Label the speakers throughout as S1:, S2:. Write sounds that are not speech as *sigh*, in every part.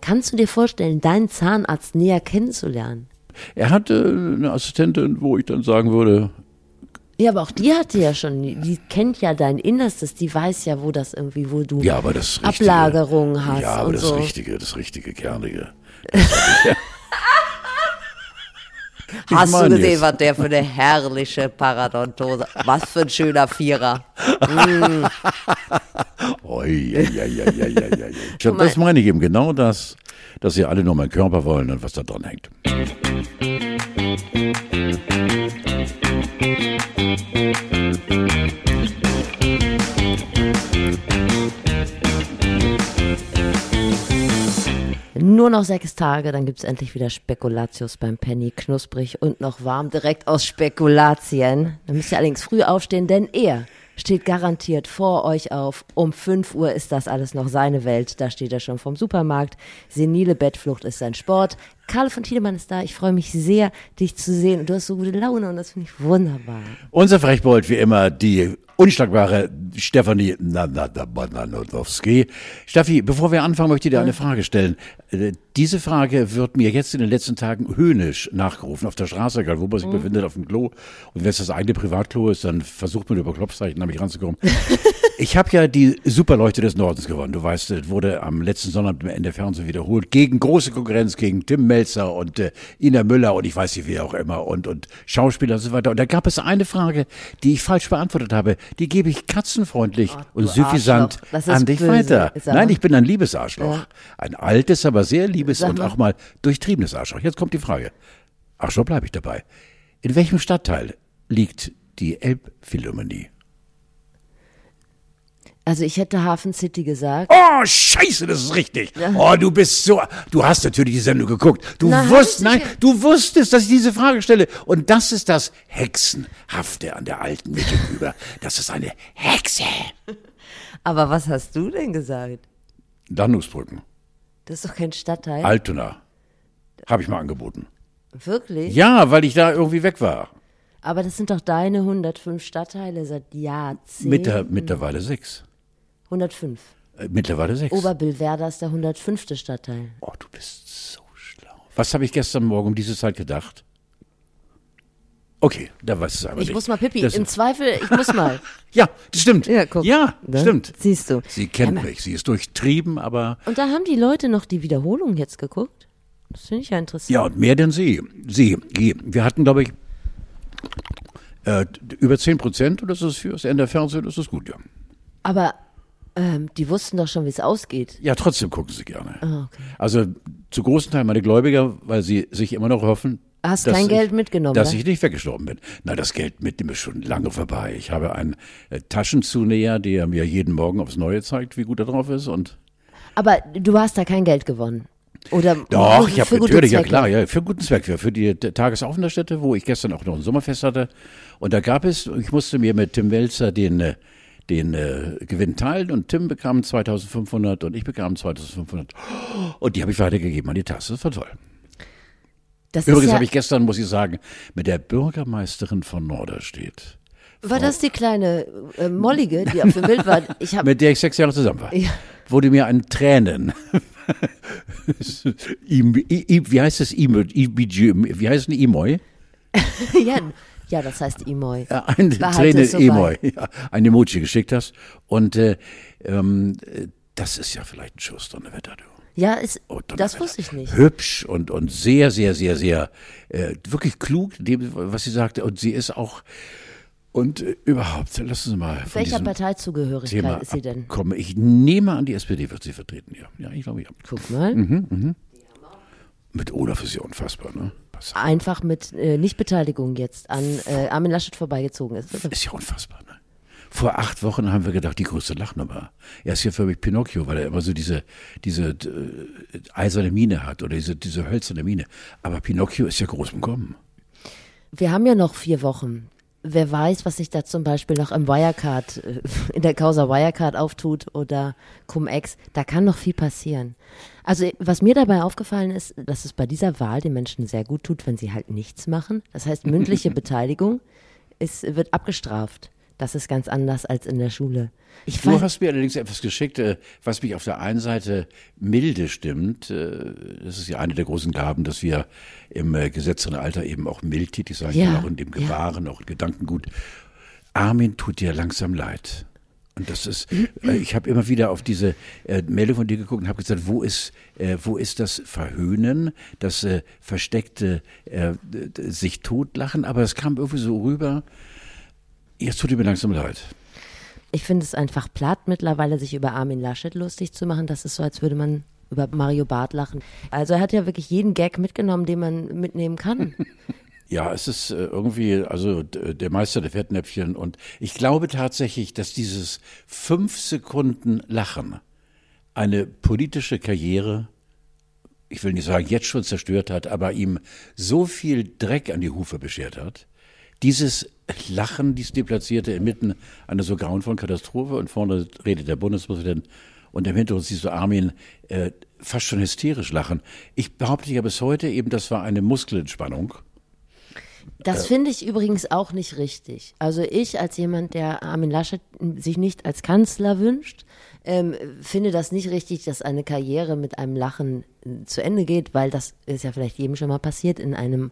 S1: Kannst du dir vorstellen, deinen Zahnarzt näher kennenzulernen?
S2: Er hatte eine Assistentin, wo ich dann sagen würde,
S1: Ja, aber auch die hatte ja schon, die kennt ja dein Innerstes, die weiß ja, wo das irgendwie, wo du
S2: ja, das.
S1: Ablagerungen hast
S2: Ja, aber das
S1: so.
S2: Richtige, das Richtige, Kernige. *laughs*
S1: Hast du gesehen,
S2: jetzt.
S1: was der für eine herrliche Paradontose, was für ein schöner Vierer.
S2: Oi, das meine ich eben, genau das, dass sie alle nur meinen Körper wollen und was da dran hängt.
S1: Nur noch sechs Tage, dann gibt's endlich wieder Spekulatius beim Penny. Knusprig und noch warm, direkt aus Spekulatien. Da müsst ihr allerdings früh aufstehen, denn er steht garantiert vor euch auf. Um 5 Uhr ist das alles noch seine Welt. Da steht er schon vom Supermarkt. Senile Bettflucht ist sein Sport. Karl von Tiedemann ist da. Ich freue mich sehr, dich zu sehen. Und du hast so gute Laune und das finde ich wunderbar.
S2: Unser Frechbold, wie immer, die unschlagbare Stefanie Bananodowski. Steffi, bevor wir anfangen, möchte ich dir eine Frage stellen. Äh, Diese Frage wird mir jetzt in den letzten Tagen höhnisch nachgerufen, auf der Straße, egal wo man sich befindet, auf dem Klo. Und wenn es das eigene Privatklo ist, dann versucht man über Klopfzeichen an mich ranzukommen. *laughs* Ich habe ja die Superleuchte des Nordens gewonnen. Du weißt, es wurde am letzten Sonnabend im NDR Fernsehen wiederholt. Gegen große Konkurrenz, gegen Tim Melzer und äh, Ina Müller und ich weiß nicht wer auch immer und, und Schauspieler und so weiter. Und da gab es eine Frage, die ich falsch beantwortet habe. Die gebe ich katzenfreundlich
S1: Oh,
S2: und
S1: ist
S2: an dich
S1: böse.
S2: weiter. Nein, ich bin ein liebes Arschloch.
S1: Ja.
S2: Ein altes, aber sehr liebes und auch mal durchtriebenes Arschloch. Jetzt kommt die Frage. Arschloch bleibe ich dabei. In welchem Stadtteil liegt die Elbphilharmonie?
S1: Also ich hätte Hafen City gesagt.
S2: Oh, scheiße, das ist richtig. Oh, du bist so, du hast natürlich die Sendung geguckt. Du
S1: Na, hab
S2: wusst,
S1: ich
S2: nein, du wusstest, dass ich diese Frage stelle. Und das ist das Hexenhafte an der Alten mir gegenüber. *laughs* Das ist eine Hexe. *laughs*
S1: Aber was hast du denn gesagt?
S2: Landungsbrücken.
S1: Das ist doch kein Stadtteil.
S2: Altona. Habe ich mal angeboten.
S1: Wirklich?
S2: Ja, weil ich da irgendwie weg war.
S1: Aber das sind doch deine 105 Stadtteile seit Jahrzehnten.
S2: Mitter, mittlerweile sechs.
S1: 105.
S2: Äh, mittlerweile sechs.
S1: Oberbillwerder ist der 105. Stadtteil.
S2: oh, du bist so schlau. Was habe ich gestern Morgen um diese Zeit gedacht? Okay, da weiß es aber
S1: Ich
S2: nicht.
S1: muss mal Pippi.
S2: Das-
S1: Im Zweifel, ich muss mal. *laughs*
S2: Ja, das stimmt.
S1: Ja, guck.
S2: Ja,
S1: Ne?
S2: stimmt.
S1: Siehst du.
S2: Sie kennt
S1: Ja,
S2: mich. Sie ist durchtrieben, aber
S1: Und da haben die Leute noch die Wiederholung jetzt geguckt. Das finde ich ja interessant.
S2: ja, und mehr denn sie. Sie. Wir hatten, glaube ich, äh, über 10 Prozent und das ist für das Ende der Fernsehen, das ist gut, ja.
S1: Aber ähm, die wussten doch schon, wie es ausgeht.
S2: Ja, trotzdem gucken sie gerne.
S1: Ah, okay.
S2: Also zu großen Teil meine Gläubiger, weil sie sich immer noch hoffen,
S1: Hast
S2: dass
S1: kein
S2: ich,
S1: Geld mitgenommen,
S2: Dass
S1: oder?
S2: ich nicht weggestorben bin. Na, das Geld mitnehmen ist schon lange vorbei. Ich habe einen äh, Taschenzunäher, der mir jeden Morgen aufs Neue zeigt, wie gut er drauf ist und
S1: Aber du hast da kein Geld gewonnen. Oder
S2: Doch, ich habe natürlich, ja klar, ja, für guten Zweck, für, die Tagesaufenthaltsstätte, wo ich gestern auch noch ein Sommerfest hatte. Und da gab es, ich musste mir mit Tim Welzer den, äh, den äh, Gewinn teilen und Tim bekam 2500 und ich bekam 2500. Und die habe ich weitergegeben an die Tasse. Das war toll.
S1: Das
S2: Übrigens
S1: ja,
S2: habe ich gestern, muss ich sagen, mit der Bürgermeisterin von Norderstedt,
S1: war das die kleine äh, Mollige, die auf dem Bild war?
S2: Mit der ich sechs Jahre zusammen war,
S1: Ja.
S2: wurde mir ein Tränen. *laughs* I- I- wie heißt es? IBG Wie heißt denn Imoy? *laughs*
S1: ja, ja, das heißt Imoy.
S2: Ja, ein
S1: Behalte
S2: Träne Emoy, ja, ein Emoji geschickt hast. Und äh, ähm, äh, das ist ja vielleicht ein Schuss Donnerwetter, du.
S1: Ja, ist,
S2: Oh,
S1: das wusste ich nicht.
S2: Hübsch und, und sehr, sehr, sehr, sehr, äh, wirklich klug, dem, was sie sagte. Und sie ist auch, und äh, überhaupt, lassen Sie mal von
S1: Welcher Parteizugehörigkeit
S2: Thema
S1: ist sie denn?
S2: abkommen. Ich nehme an, die SPD wird sie vertreten, ja. Ja, ich glaube, ja.
S1: Guck mal.
S2: Mhm. Mit Olaf ist ja unfassbar, ne? Pass-
S1: Einfach mit äh, Nichtbeteiligung jetzt an äh, Armin Laschet vorbeigezogen ist.
S2: Ist ja unfassbar, ne? Vor acht Wochen haben wir gedacht, die größte Lachnummer. Er ist ja für mich Pinocchio, weil er immer so diese, diese äh, eiserne Mine hat oder diese, diese hölzerne Mine. Aber Pinocchio ist ja groß im Kommen.
S1: Wir haben ja noch vier Wochen. Wer weiß, was sich da zum Beispiel noch im Wirecard, äh, in der Causa Wirecard auftut oder Cum-Ex. Da kann noch viel passieren. Also, was mir dabei aufgefallen ist, dass es bei dieser Wahl den Menschen sehr gut tut, wenn sie halt nichts machen. Das heißt, mündliche *laughs* Beteiligung ist, wird abgestraft. Das ist ganz anders als in der Schule.
S2: Ich du hast mir allerdings etwas geschickt, äh, was mich auf der einen Seite milde stimmt. Äh, das ist ja eine der großen Gaben, dass wir im äh, gesetzten Alter eben auch mild tätig sein ja, können, auch in dem Gebaren, ja. auch in Gedankengut. Armin tut dir langsam leid. Und das ist, ich habe immer wieder auf diese äh, Meldung von dir geguckt und habe gesagt, wo ist, äh, wo ist das Verhöhnen, das versteckte sich totlachen? Aber es kam irgendwie so rüber, jetzt tut mir langsam leid.
S1: Ich finde es einfach platt, mittlerweile sich über Armin Laschet lustig zu machen. Das ist so, als würde man über Mario Barth lachen. Also er hat ja wirklich jeden Gag mitgenommen, den man mitnehmen kann. *laughs*
S2: Ja, es ist äh, irgendwie, also der Meister der Fettnäpfchen. Und ich glaube tatsächlich, dass dieses fünf Sekunden Lachen eine politische Karriere, ich will nicht sagen, jetzt schon zerstört hat, aber ihm so viel Dreck an die Hufe beschert hat. Dieses Lachen, dieses Deplatzierte inmitten einer so grauenvollen Katastrophe und vorne redet der Bundespräsident und im Hintergrund siehst du Armin äh, fast schon hysterisch lachen. Ich behaupte ja bis heute eben, das war eine Muskelentspannung
S1: das finde ich übrigens auch nicht richtig. Also ich als jemand, der Armin Laschet sich nicht als Kanzler wünscht, ähm, finde das nicht richtig, dass eine Karriere mit einem Lachen äh, zu Ende geht, weil das ist ja vielleicht jedem schon mal passiert in einem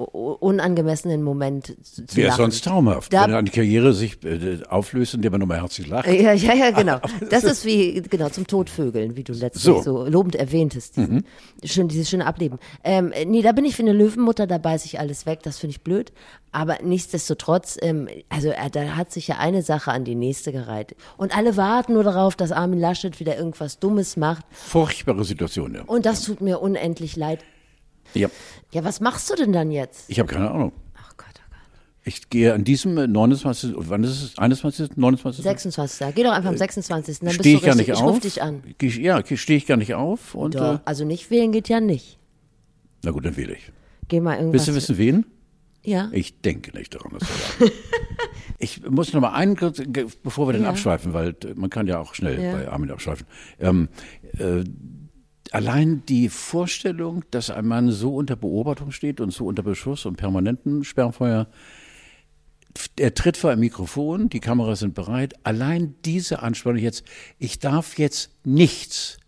S1: unangemessenen Moment zu
S2: Wäre lachen. sonst traumhaft, da, wenn eine Karriere sich äh, auflöst, indem man nochmal herzlich lacht.
S1: Ja, ja, ja, *laughs* genau. Das ist wie, genau, zum Todvögeln, wie du letztens so, so lobend erwähntest, diesen, mhm. schön, dieses schöne Ableben. Ähm, nee, da bin ich für eine Löwenmutter, da beiß ich alles weg, das finde ich blöd. Aber nichtsdestotrotz, ähm, also äh, da hat sich ja eine Sache an die nächste gereiht. Und alle warten nur darauf, dass Armin Laschet wieder irgendwas Dummes macht.
S2: Furchtbare Situation, ja.
S1: Und das tut mir unendlich leid.
S2: Ja.
S1: Ja, was machst du denn dann jetzt?
S2: Ich habe keine Ahnung. Ach Gott, oh Gott. Ich gehe an diesem 29. Wann ist es? 21. 29.
S1: 26. Geh doch einfach am 26.
S2: Dann stehe ich gar nicht
S1: ich
S2: auf.
S1: Ruf dich an.
S2: Geh, ja, stehe ich gar nicht auf. Und,
S1: doch, äh, also nicht wählen geht ja nicht.
S2: Na gut, dann wähle ich.
S1: Geh mal irgendwas.
S2: Willst du wissen, wen?
S1: Ja.
S2: Ich denke nicht daran, dass wir *laughs* Ich muss noch mal einen kurz, bevor wir den ja. abschweifen, weil man kann ja auch schnell ja. bei Armin abschweifen. Ähm, äh, allein die Vorstellung, dass ein Mann so unter Beobachtung steht und so unter Beschuss und permanentem Sperrfeuer, er tritt vor ein Mikrofon, die Kameras sind bereit. Allein diese Anspannung jetzt, ich darf jetzt nichts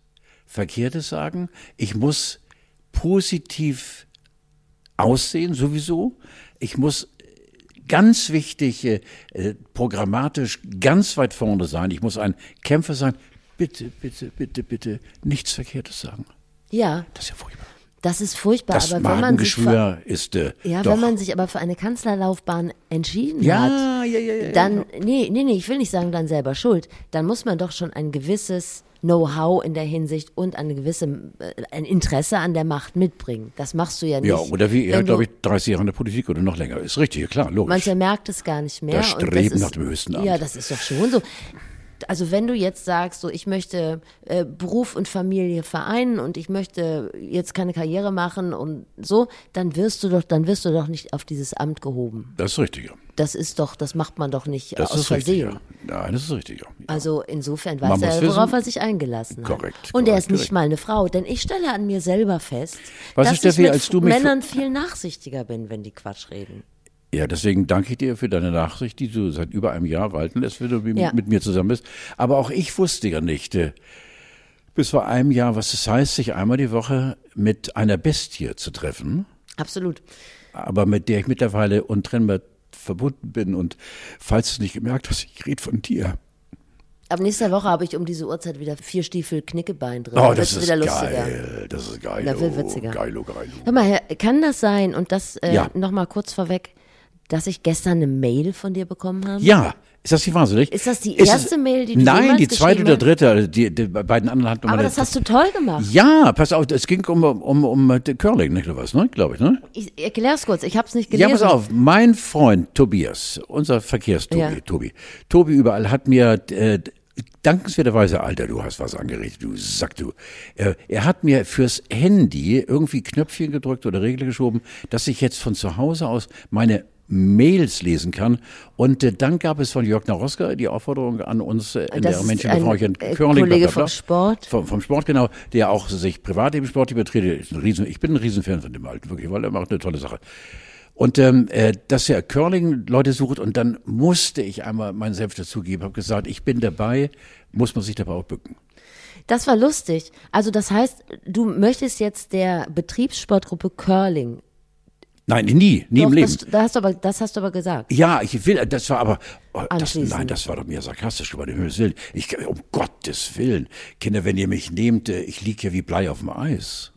S2: Verkehrtes sagen. Ich muss positiv aussehen, sowieso. Ich muss ganz wichtig, äh, programmatisch ganz weit vorne sein. Ich muss ein Kämpfer sein bitte, bitte, bitte, bitte nichts Verkehrtes sagen.
S1: Ja.
S2: Das ist ja furchtbar.
S1: Das ist furchtbar,
S2: das aber wenn man sich für, ist äh,
S1: ja,
S2: doch.
S1: wenn man sich aber für eine Kanzlerlaufbahn entschieden
S2: ja,
S1: hat,
S2: ja, ja, ja,
S1: dann ja. nee, nee, nee, ich will nicht sagen dann selber schuld, dann muss man doch schon ein gewisses Know-how in der Hinsicht und eine gewisse äh, ein Interesse an der Macht mitbringen. Das machst du ja nicht.
S2: Ja, oder wie er, glaube ich, 30 Jahre in der Politik oder noch länger. Ist richtig, klar, logisch.
S1: Mancher merkt es gar nicht mehr.
S2: Das Streben nach dem höchsten Amt.
S1: Ja, das ist doch schon so also wenn du jetzt sagst, so ich möchte äh, Beruf und Familie vereinen und ich möchte jetzt keine Karriere machen und so, dann wirst du doch, dann wirst du doch nicht auf dieses Amt gehoben.
S2: Das ist richtig. Ja.
S1: Das ist doch, das macht man doch nicht das aus Versehen.
S2: Richtig, ja. Nein, das ist richtig. Ja.
S1: Also insofern weiß er, worauf wissen, er sich eingelassen
S2: hat. Korrekt.
S1: Und er ist nicht
S2: korrekt.
S1: mal eine Frau, denn ich stelle an mir selber fest,
S2: Was
S1: dass
S2: ist, Steffi,
S1: ich mit
S2: als du
S1: Männern viel nachsichtiger bin, wenn die Quatsch reden.
S2: Ja, deswegen danke ich dir für deine Nachricht, die du seit über einem Jahr walten lässt, wenn du ja. mit mir zusammen bist. Aber auch ich wusste ja nicht, äh, bis vor einem Jahr, was es heißt, sich einmal die Woche mit einer Bestie zu treffen.
S1: Absolut.
S2: Aber mit der ich mittlerweile untrennbar verbunden bin. Und falls du es nicht gemerkt hast, ich rede von dir.
S1: Ab nächster Woche habe ich um diese Uhrzeit wieder vier Stiefel Knickebein drin.
S2: Oh, das ist wieder lustiger. geil. Das ist geil.
S1: Das wird witziger.
S2: Geilo, geilo.
S1: Hör mal, kann das sein, und das äh, ja. nochmal kurz vorweg, dass ich gestern eine Mail von dir bekommen habe?
S2: Ja. Ist das nicht wahnsinnig?
S1: Ist das die erste es, Mail, die du
S2: Nein, die zweite oder dritte. Also die, die beiden anderen hatten
S1: Aber das hast du toll gemacht.
S2: Ja, pass auf, es ging um, um, um Curling, nicht oder was, ne? Glaube ich, ne?
S1: Ich erklär's kurz, ich hab's nicht gelesen.
S2: Ja, pass auf, mein Freund Tobias, unser Verkehrstobi, ja. Tobi, Tobi überall hat mir äh, dankenswerterweise, Alter, du hast was angeregt, du Sack, du. Er, er hat mir fürs Handy irgendwie Knöpfchen gedrückt oder Regel geschoben, dass ich jetzt von zu Hause aus meine Mails lesen kann. Und äh, dann gab es von Jörg Naroska die Aufforderung an uns äh, in
S1: das
S2: der Menschen
S1: ein äh, Curling, Kollege vom Sport.
S2: Vom, vom, Sport, genau, der auch sich privat im Sport übertretet. Ich bin ein Riesenfan von dem Alten, wirklich, weil er macht eine tolle Sache. Und ähm, äh, dass er Curling Leute sucht und dann musste ich einmal meinen Selbst dazugeben, habe gesagt, ich bin dabei, muss man sich dabei auch bücken.
S1: Das war lustig. Also das heißt, du möchtest jetzt der Betriebssportgruppe Curling.
S2: Nein, nie, nie
S1: Doch,
S2: im Leben.
S1: Das, das, hast du aber, das hast du aber gesagt.
S2: Ja, ich will, das war aber, oh, das, nein, das war doch mehr sarkastisch über den Willen. Ich, um Gottes Willen, Kinder, wenn ihr mich nehmt, äh, ich lieg ja wie Blei auf dem Eis.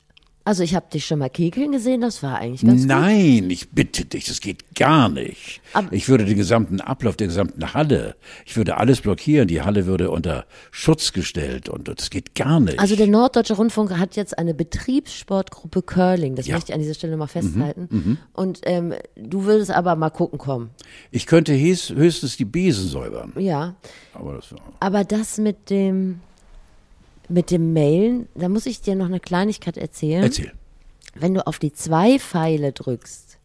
S1: Also ich habe dich schon mal kegeln gesehen, das war eigentlich ganz gut.
S2: Nein, ich bitte dich, das geht gar nicht.
S1: Aber-
S2: ich würde den gesamten Ablauf der gesamten Halle, ich würde alles blockieren, die Halle würde unter Schutz gestellt und das geht gar nicht.
S1: Also der Norddeutsche Rundfunk hat jetzt eine Betriebssportgruppe Curling, das
S2: Ja. Mhm,
S1: möchte ich an dieser Stelle mal festhalten. Und ähm, du würdest aber mal gucken kommen.
S2: ich könnte höchst- höchstens die Besen säubern,
S1: Ja,
S2: aber das
S1: aber das mit dem mit dem Mailen, da muss ich dir noch eine Kleinigkeit erzählen.
S2: erzähl.
S1: Wenn du auf die zwei Pfeile drückst,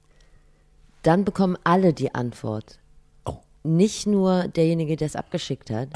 S1: dann bekommen alle die Antwort.
S2: Oh.
S1: Nicht nur derjenige, der es abgeschickt hat.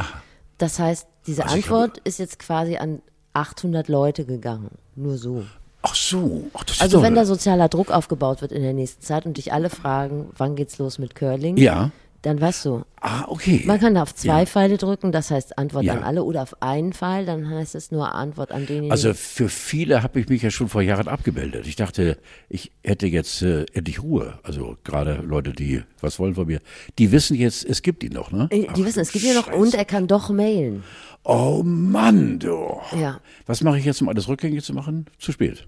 S1: Das heißt, diese
S2: Also
S1: Antwort ist jetzt quasi an 800 Leute gegangen. Nur so.
S2: Ach so, ach,
S1: Also wenn da sozialer Druck aufgebaut wird in der nächsten Zeit und dich alle fragen, wann geht's los mit Curling,
S2: Ja.
S1: Dann weißt du,
S2: Ah, okay.
S1: man kann da auf zwei
S2: Ja.
S1: Pfeile drücken, das heißt Antwort
S2: Ja.
S1: an alle, oder auf einen Pfeil, dann heißt es nur Antwort an denjenigen.
S2: Also für viele habe ich mich ja schon vor Jahren abgemeldet. Ich dachte, ich hätte jetzt äh, endlich Ruhe. Also gerade Leute, die was wollen von mir, die wissen jetzt, es gibt ihn noch, ne?
S1: Äh, die
S2: Ach,
S1: wissen, es gibt ja noch, und er kann doch mailen.
S2: Oh Mann, du.
S1: Ja.
S2: Was mache ich jetzt, um alles rückgängig zu machen? Zu spät.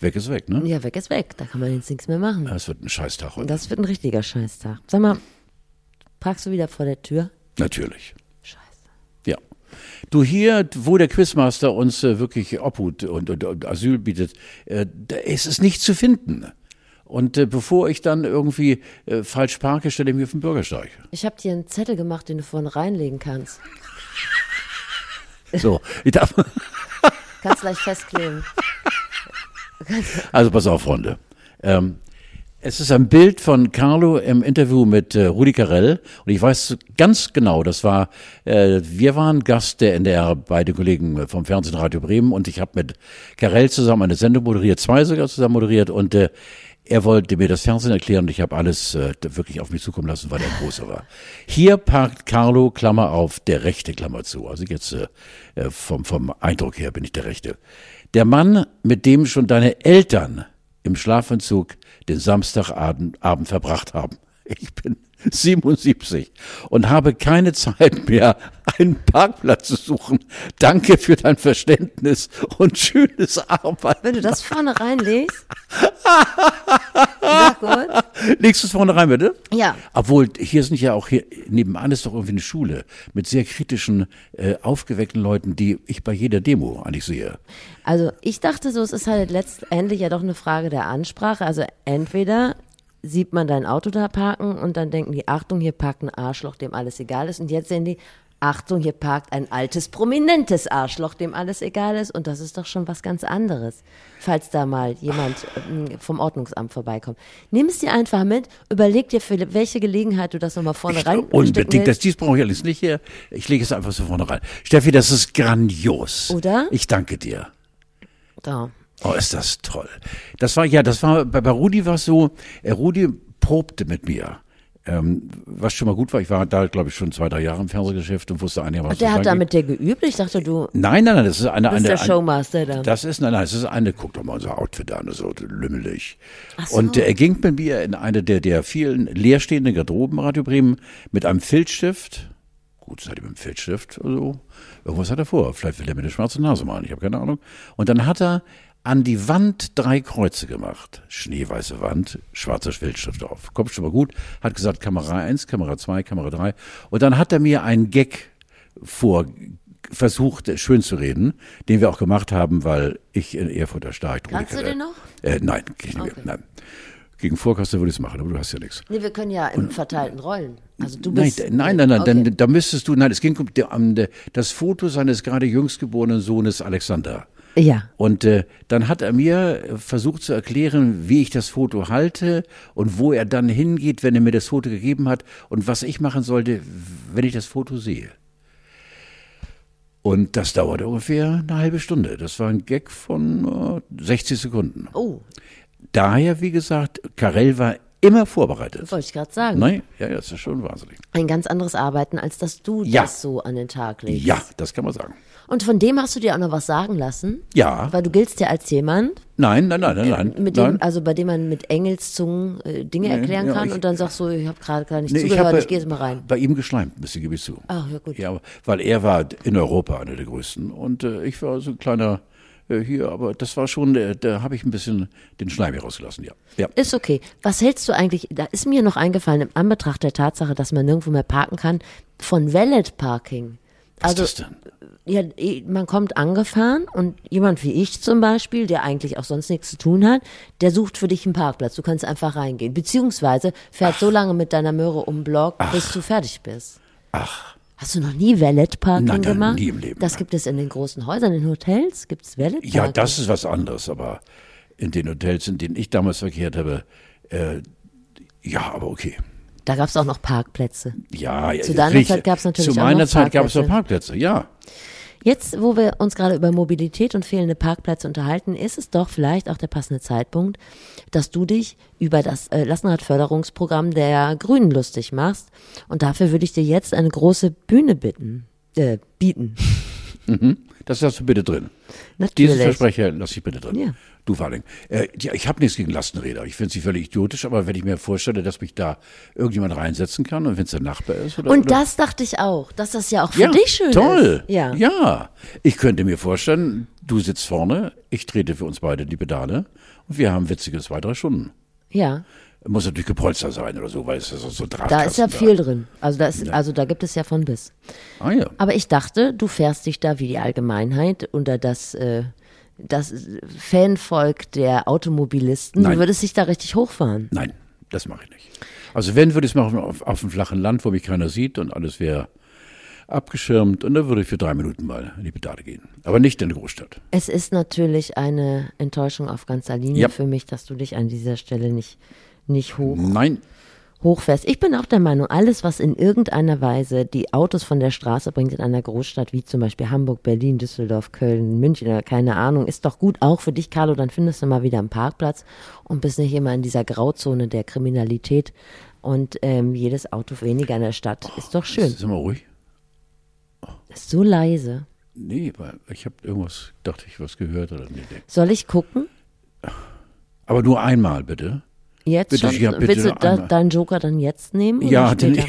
S2: Weg ist weg, ne?
S1: Ja, weg ist weg, da kann man jetzt nichts mehr machen.
S2: Das wird ein Scheißtag heute.
S1: Das wird ein richtiger Scheißtag. Sag mal, parkst du wieder vor der Tür?
S2: Natürlich.
S1: Scheiße.
S2: Ja. Du hier, wo der Quizmaster uns äh, wirklich Obhut und, und, und Asyl bietet, äh, da ist es nicht zu finden. Und äh, bevor ich dann irgendwie äh, falsch parke, stelle ich mich auf den Bürgersteig.
S1: Ich habe dir einen Zettel gemacht, den du vorne reinlegen kannst.
S2: So, ich darf,
S1: Kannst leicht *laughs* festkleben.
S2: also pass auf, Freunde. Ähm, es ist ein Bild von Carlo im Interview mit äh, Rudi Carell und ich weiß ganz genau, das war, äh, wir waren Gast der NDR bei den Kollegen vom Fernsehen Radio Bremen und ich habe mit Carell zusammen eine Sendung moderiert, zwei sogar zusammen moderiert und äh, er wollte mir das Fernsehen erklären und ich habe alles äh, wirklich auf mich zukommen lassen, weil er großer war. Hier parkt Carlo, Klammer auf, der rechte Klammer zu. Also jetzt äh, äh, vom, vom Eindruck her bin ich der Rechte. Der Mann, mit dem schon deine Eltern im Schlafanzug den Samstagabend Abend verbracht haben. Ich bin *laughs* 77 und habe keine Zeit mehr, einen Parkplatz zu suchen. Danke für dein Verständnis und schönes Arbeiten.
S1: Wenn du das vorne reinlegst. *laughs* Sag gut.
S2: Legst du es vorne rein, bitte?
S1: Ja.
S2: Obwohl, hier sind ja auch hier, nebenan ist doch irgendwie eine Schule mit sehr kritischen, äh, aufgeweckten Leuten, die ich bei jeder Demo eigentlich sehe.
S1: Also ich dachte so, es ist halt letztendlich ja doch eine Frage der Ansprache. Also entweder sieht man dein Auto da parken und dann denken die, Achtung, hier parkt ein Arschloch, dem alles egal ist. Und jetzt sehen die, Achtung, hier parkt ein altes, prominentes Arschloch, dem alles egal ist. Und das ist doch schon was ganz anderes, falls da mal jemand ähm, vom Ordnungsamt vorbeikommt. Nimm es dir einfach mit, überleg dir, für welche Gelegenheit du das nochmal vorne
S2: Ich,
S1: rein
S2: unbedingt, das, dies brauche ich alles nicht hier. Ich lege es einfach so vorne rein. Steffi, das ist grandios.
S1: Oder?
S2: Ich danke dir.
S1: Da.
S2: Oh, ist das toll. Das war, ja, das war, bei, bei Rudi war es so, äh, Rudi probte mit mir. Ähm, was schon mal gut war, ich war da, glaube ich, schon zwei, drei Jahre im Fernsehgeschäft und wusste einigermaßen.
S1: Der hat da mit dir geübt? Ich dachte, du
S2: Nein, nein, nein, das ist eine,
S1: bist
S2: eine,
S1: der Showmaster da.
S2: Das ist, nein, nein, es ist eine, guck doch mal unser Outfit an, so lümmelig.
S1: Ach so.
S2: Und er ging mit mir in eine der, der vielen leerstehenden Garderoben Radio Bremen mit einem Filzstift. Gut, seid ihr mit dem Filzstift oder so? Irgendwas hat er vor. Vielleicht will er mir eine schwarze Nase malen, ich habe keine Ahnung. Und dann hat er an die Wand drei Kreuze gemacht. Schneeweiße Wand, schwarzer Filzstift drauf. Kommt schon mal gut. Hat gesagt, Kamera 1, Kamera 2, Kamera 3. Und dann hat er mir einen Gag vor versucht, schön zu reden, den wir auch gemacht haben, weil ich in Erfurt da stark
S1: Kannst du den noch?
S2: Äh, nein, ich
S1: Okay.
S2: Nein. Gegen Vorkasse würde ich es machen, aber du hast ja nichts.
S1: Nee, wir können ja in verteilten Rollen. Also du
S2: Nein,
S1: bist.
S2: d- nein, nein, nein,
S1: Okay.
S2: dann, da müsstest du, nein, es ging um, das Foto seines gerade jüngst geborenen Sohnes Alexander.
S1: Ja.
S2: Und äh, dann hat er mir äh, versucht zu erklären, wie ich das Foto halte und wo er dann hingeht, wenn er mir das Foto gegeben hat und was ich machen sollte, wenn ich das Foto sehe. Und das dauerte ungefähr eine halbe Stunde. Das war ein Gag von äh, 60 Sekunden.
S1: Oh,
S2: Daher, wie gesagt, Karel war immer vorbereitet.
S1: Wollte ich gerade sagen.
S2: Nein, ja, ja, das ist schon wahnsinnig.
S1: Ein ganz anderes Arbeiten, als dass du
S2: Ja.
S1: das so an den Tag legst.
S2: Ja, das kann man sagen.
S1: Und von dem hast du dir auch noch was sagen lassen?
S2: Ja.
S1: Weil du giltst ja als jemand,
S2: Nein, nein, nein, nein, nein.
S1: mit
S2: nein.
S1: dem, also bei dem man mit Engelszungen äh, Dinge erklären
S2: ja,
S1: kann
S2: ich-
S1: und dann sagst du, ich habe gerade gar nicht
S2: Nee,
S1: zugehört,
S2: habe
S1: ich gehe jetzt mal rein.
S2: Bei ihm geschleimt, ein bisschen gebe ich zu.
S1: Ach, ja gut.
S2: Ja, weil er war in Europa einer der größten und äh, ich war so ein kleiner äh, hier, aber das war schon, äh, da habe ich ein bisschen den Schleim hier rausgelassen, ja. Ja.
S1: Ist okay. Was hältst du eigentlich, da ist mir noch eingefallen, im Anbetracht der Tatsache, dass man nirgendwo mehr parken kann, von Valet Parking.
S2: Was
S1: also,
S2: ist das denn?
S1: ja, man kommt angefahren und jemand wie ich zum Beispiel, der eigentlich auch sonst nichts zu tun hat, der sucht für dich einen Parkplatz. Du kannst einfach reingehen. Beziehungsweise fährt so lange mit deiner Möhre um Block, bis du fertig bist.
S2: Ach,
S1: Hast du noch nie Valet Parking
S2: Nein, nein,
S1: gemacht?
S2: nie im Leben,
S1: Das gibt es in den großen Häusern, in Hotels gibt es Valet Parking.
S2: ja, das ist was anderes, aber in den Hotels, in denen ich damals verkehrt habe, äh, ja, aber okay.
S1: Da gab es auch noch Parkplätze.
S2: Ja,
S1: Zu
S2: ja,
S1: deiner
S2: richtig.
S1: Zeit gab's natürlich
S2: Zu
S1: auch
S2: meiner
S1: noch
S2: Zeit gab es noch
S1: Parkplätze.
S2: Ja.
S1: Jetzt, wo wir uns gerade über Mobilität und fehlende Parkplätze unterhalten, ist es doch vielleicht auch der passende Zeitpunkt, dass du dich über das äh, Lastenradförderungsprogramm der Grünen lustig machst. Und dafür würde ich dir jetzt eine große Bühne bitten, äh, bieten. *laughs*
S2: Das hast du bitte drin.
S1: Natürlich.
S2: Dieses Versprecher lasse ich bitte drin.
S1: Ja.
S2: Du vor allem. Äh, ja, ich habe nichts gegen Lastenräder. Ich finde sie völlig idiotisch, aber wenn ich mir vorstelle, dass mich da irgendjemand reinsetzen kann und wenn es der Nachbar ist oder
S1: Und
S2: oder,
S1: das dachte ich auch, dass das ja auch für
S2: ja,
S1: dich schön
S2: toll.
S1: ist. Ja.
S2: ja. Ich könnte mir vorstellen, du sitzt vorne, ich trete für uns beide die Pedale und wir haben witzige zwei, drei Stunden.
S1: ja.
S2: Muss natürlich gepolster sein oder so, weil es ist so Drahtkasten
S1: Da ist ja viel drin. Also da, ist, also da gibt es ja von bis.
S2: Ah ja.
S1: Aber ich dachte, du fährst dich da wie die Allgemeinheit unter das, äh, das Fanvolk der Automobilisten.
S2: Nein.
S1: Du würdest dich da richtig hochfahren.
S2: Nein, das mache ich nicht. Also wenn, würde ich es machen auf, auf dem flachen Land, wo mich keiner sieht und alles wäre abgeschirmt und dann würde ich für drei Minuten mal in die Pedale gehen. Aber nicht in die Großstadt.
S1: Es ist natürlich eine Enttäuschung auf ganzer Linie
S2: Ja.
S1: für mich, dass du dich an dieser Stelle nicht, nicht hoch,
S2: Nein,
S1: hochfährst. Ich bin auch der Meinung, alles, was in irgendeiner Weise die Autos von der Straße bringt in einer Großstadt, wie zum Beispiel Hamburg, Berlin, Düsseldorf, Köln, München oder keine Ahnung, ist doch gut, auch für dich, Carlo, dann findest du mal wieder einen Parkplatz und bist nicht immer in dieser Grauzone der Kriminalität und ähm, jedes Auto weniger in der Stadt. Ist doch schön.
S2: Sind wir ruhig?
S1: Ist so leise.
S2: Nee, weil ich habe irgendwas, dachte ich, was gehört oder nee.
S1: Soll ich gucken?
S2: Aber nur einmal bitte.
S1: Jetzt
S2: Bitte,
S1: schon?
S2: ja, bitte
S1: Willst du da, deinen Joker dann jetzt nehmen?
S2: Ja, den,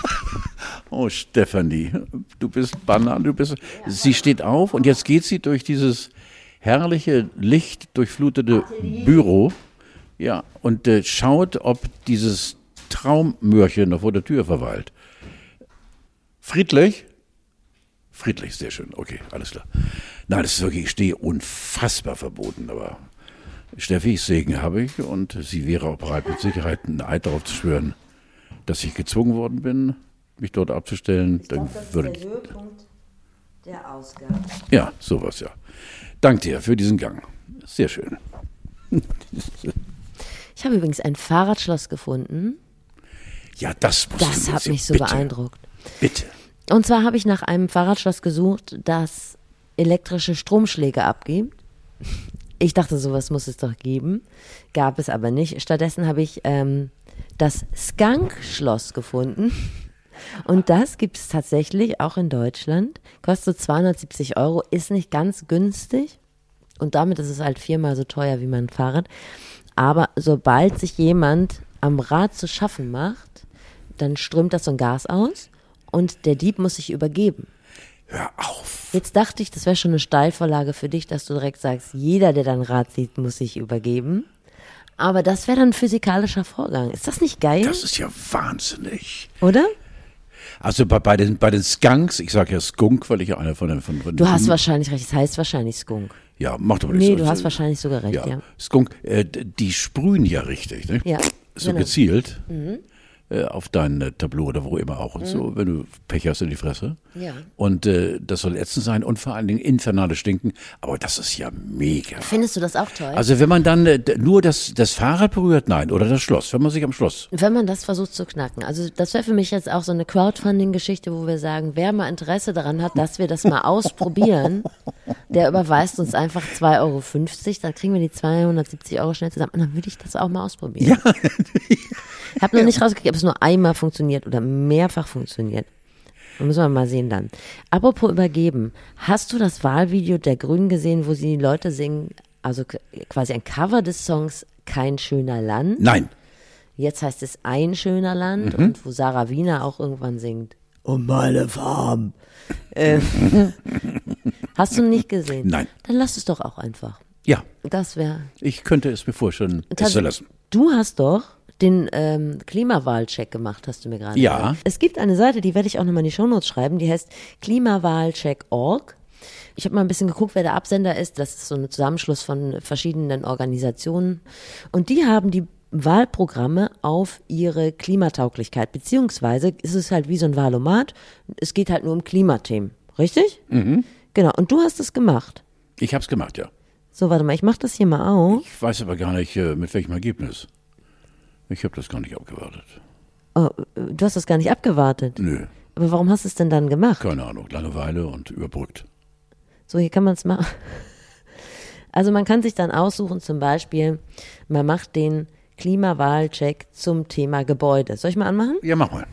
S2: *laughs* oh Stefanie, du bist Banner, du bist. Sie steht auf und jetzt geht sie durch dieses herrliche Licht durchflutete Büro, ja, und äh, schaut, ob dieses Traummörchen noch vor der Tür verweilt. Friedlich? Friedlich, sehr schön. Okay, alles klar. Nein, das ist wirklich, ich stehe unfassbar verboten, aber Steffi, Segen habe ich und sie wäre auch bereit, mit Sicherheit einen Eid darauf zu schwören, dass ich gezwungen worden bin, mich dort abzustellen. Dann würde ich,
S1: Höhepunkt der Ausgabe.
S2: ja, sowas, ja. Dank dir für diesen Gang. Sehr schön.
S1: Ich habe übrigens ein Fahrradschloss gefunden.
S2: Ja, das muss
S1: Das hat mich so
S2: bitte,
S1: beeindruckt.
S2: Bitte.
S1: Und zwar habe ich nach einem Fahrradschloss gesucht, das elektrische Stromschläge abgibt. Ich dachte, sowas muss es doch geben. Gab es aber nicht. Stattdessen habe ich ähm, das Skunk-Schloss gefunden. Und das gibt es tatsächlich auch in Deutschland. Kostet 270 Euro, ist nicht ganz günstig. Und damit ist es halt viermal so teuer wie mein Fahrrad. Aber sobald sich jemand am Rad zu schaffen macht, dann strömt das so ein Gas aus und der Dieb muss sich übergeben.
S2: Hör auf.
S1: Jetzt dachte ich, das wäre schon eine Steilvorlage für dich, dass du direkt sagst, jeder, der dein Rad sieht, muss sich übergeben. Aber das wäre dann ein physikalischer Vorgang. Ist das nicht geil?
S2: Das ist ja wahnsinnig.
S1: oder?
S2: Also bei, bei, den, bei den Skunks, ich sage ja Skunk, weil ich ja einer von den. Von, von
S1: Du hast wahrscheinlich recht. Es heißt wahrscheinlich Skunk.
S2: Ja, macht aber nichts.
S1: Nee, du
S2: Also,
S1: hast wahrscheinlich sogar recht, ja.
S2: Ja, Skunk, äh, die sprühen ja richtig, ne?
S1: Ja,
S2: So
S1: genau.
S2: gezielt. äh, auf dein äh, Tableau oder wo immer auch und so, wenn du Pech hast in die Fresse.
S1: Ja.
S2: Und äh, das soll ätzend sein und vor allen Dingen infernale stinken. Aber das ist ja mega.
S1: Findest du das auch toll?
S2: Also wenn man dann äh, nur das, das Fahrrad berührt, nein, oder das Schloss, wenn man sich am Schloss.
S1: Wenn man das versucht zu knacken. Also das wäre für mich jetzt auch so eine Crowdfunding-Geschichte, wo wir sagen, wer mal Interesse daran hat, dass wir das mal *laughs* ausprobieren, der überweist uns einfach 2,50 Euro, dann kriegen wir die 270 Euro schnell zusammen und dann würde ich das auch mal ausprobieren. Ja. *laughs* Ich habe noch nicht rausgekriegt, ob es nur einmal funktioniert oder mehrfach funktioniert. Da müssen wir mal sehen dann. Apropos übergeben, hast du das Wahlvideo der Grünen gesehen, wo sie die Leute singen, also quasi ein Cover des Songs Kein schöner Land?
S2: Nein.
S1: Jetzt heißt es Ein schöner Land und wo Sarah Wiener auch irgendwann singt. Um meine Farm. Äh, hast du nicht gesehen?
S2: Nein.
S1: Dann lass es doch auch einfach.
S2: Ja,
S1: Das wäre.
S2: ich könnte es mir vorstellen, es zu lassen.
S1: Du hast doch den ähm, Klimawahlcheck gemacht, hast du mir gerade
S2: Ja.
S1: gesagt. Es gibt eine Seite, die werde ich auch nochmal in die Shownotes schreiben, die heißt klimawahlcheck.org. Ich habe mal ein bisschen geguckt, wer der Absender ist. Das ist so ein Zusammenschluss von verschiedenen Organisationen. Und die haben die Wahlprogramme auf ihre Klimatauglichkeit, beziehungsweise ist es halt wie so ein Wahlomat. Es geht halt nur um Klimathemen. Richtig? Mhm. Genau. Und du hast es gemacht.
S2: Ich habe es gemacht, ja.
S1: So, warte mal, ich mache das hier mal auf.
S2: Ich weiß aber gar nicht, äh, mit welchem Ergebnis. Ich habe das gar nicht abgewartet.
S1: Oh, du hast das gar nicht abgewartet.
S2: Nö,
S1: Aber warum hast du es denn dann gemacht?
S2: keine Ahnung. Langeweile und überbrückt.
S1: So, hier kann man es machen. *laughs* Also man kann sich dann aussuchen, zum Beispiel, man macht den Klimawahlcheck zum Thema Gebäude. Soll ich mal anmachen?
S2: Ja, mach mal.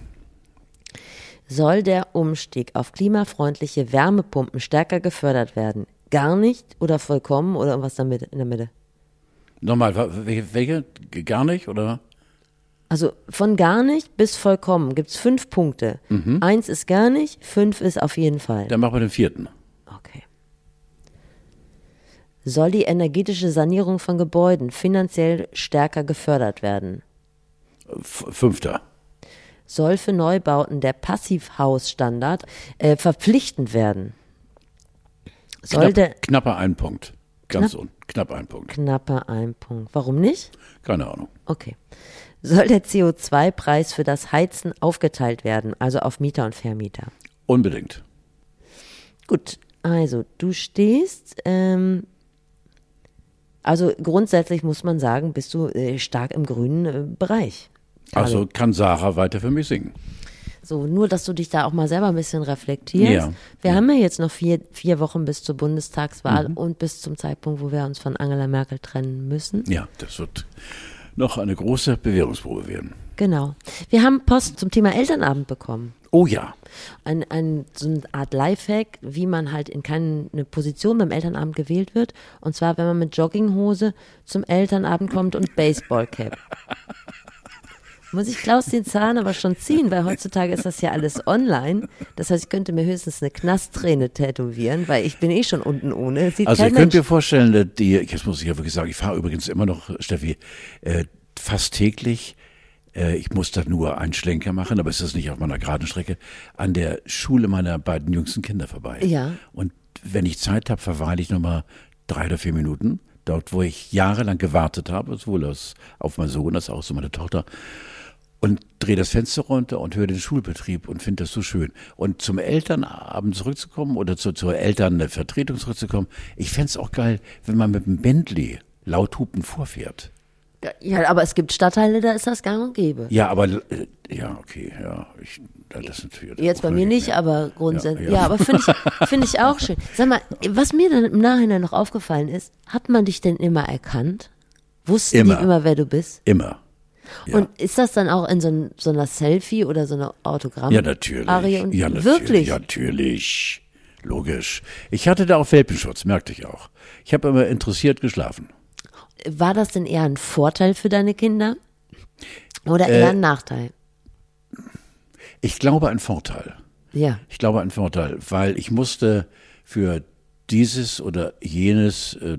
S1: Soll der Umstieg auf klimafreundliche Wärmepumpen stärker gefördert werden? Gar nicht oder vollkommen oder irgendwas damit in der Mitte?
S2: Nochmal, welche, Gar nicht, oder?
S1: Also von gar nicht bis vollkommen gibt es fünf Punkte. Eins ist gar nicht, fünf ist auf jeden Fall.
S2: Dann machen wir den vierten.
S1: Okay. Soll die energetische Sanierung von Gebäuden finanziell stärker gefördert werden?
S2: F fünfter.
S1: Soll für Neubauten der Passivhausstandard äh, verpflichtend werden? Soll
S2: Knapp, knapper ein Punkt. Ganz
S1: Knapp?
S2: un, knapp ein Punkt.
S1: knapper ein Punkt? Warum nicht?
S2: Keine Ahnung.
S1: Okay. Soll der CO2-Preis für das Heizen aufgeteilt werden, also auf Mieter und Vermieter?
S2: Unbedingt.
S1: Gut, also du stehst, ähm, also grundsätzlich muss man sagen, bist du äh, stark im grünen äh, Bereich.
S2: Also kann Sarah weiter für mich singen.
S1: So, nur, dass du dich da auch mal selber ein bisschen reflektierst.
S2: Ja,
S1: Wir haben ja jetzt noch vier, vier Wochen bis zur Bundestagswahl und bis zum Zeitpunkt, wo wir uns von Angela Merkel trennen müssen.
S2: Ja, das wird noch eine große Bewährungsprobe werden.
S1: Genau. Wir haben Post zum Thema Elternabend bekommen.
S2: Oh ja.
S1: Ein, ein, so eine Art Lifehack, wie man halt in keine Position beim Elternabend gewählt wird. Und zwar, wenn man mit Jogginghose zum Elternabend kommt und Baseballcap. *laughs* Muss ich Klaus den Zahn aber schon ziehen, weil heutzutage ist das ja alles online. Das heißt, ich könnte mir höchstens eine Knastträne tätowieren, weil ich bin eh schon unten ohne. Sieht
S2: Also ihr könnt mir vorstellen, äh, die, jetzt muss ich ja wirklich sagen, ich fahre übrigens immer noch, Steffi, äh, fast täglich, äh, ich muss da nur einen Schlenker machen, aber es ist nicht auf meiner geraden Strecke, an der Schule meiner beiden jüngsten Kinder vorbei.
S1: Ja.
S2: Und wenn ich Zeit habe, verweile ich nochmal drei oder vier Minuten, dort, wo ich jahrelang gewartet habe, sowohl als auf meinen Sohn als auch so meine Tochter und drehe das Fenster runter und höre den Schulbetrieb und finde das so schön. Und zum Elternabend zurückzukommen oder zu, zur Elternvertretung zurückzukommen, ich fände es auch geil, wenn man mit dem Bentley laut hupen vorfährt.
S1: Ja, aber es gibt Stadtteile, da ist das gang und gäbe.
S2: Ja, aber äh, ja, okay, ja, ich, das ist natürlich.
S1: Jetzt bei mir nicht,
S2: mehr.
S1: aber grundsätzlich.
S2: Ja,
S1: Ja,
S2: ja.
S1: aber finde ich, finde ich auch schön. Sag mal, was mir dann im Nachhinein noch aufgefallen ist, hat man dich denn immer erkannt? Wussten
S2: Immer.
S1: die immer, wer du bist?
S2: Immer. Ja.
S1: Und ist das dann auch in so, ein, so einer Selfie oder so einer Autogramm?
S2: Ja, natürlich.
S1: Arie und
S2: ja, natürlich.
S1: Wirklich?
S2: Natürlich. Logisch. Ich hatte da auch Welpenschutz, merkte ich auch. Ich habe immer interessiert geschlafen.
S1: War das denn eher ein Vorteil für deine Kinder? Oder
S2: Äh,
S1: eher ein Nachteil?
S2: Ich glaube ein Vorteil.
S1: Ja.
S2: Ich glaube ein Vorteil, weil ich musste für dieses oder jenes äh,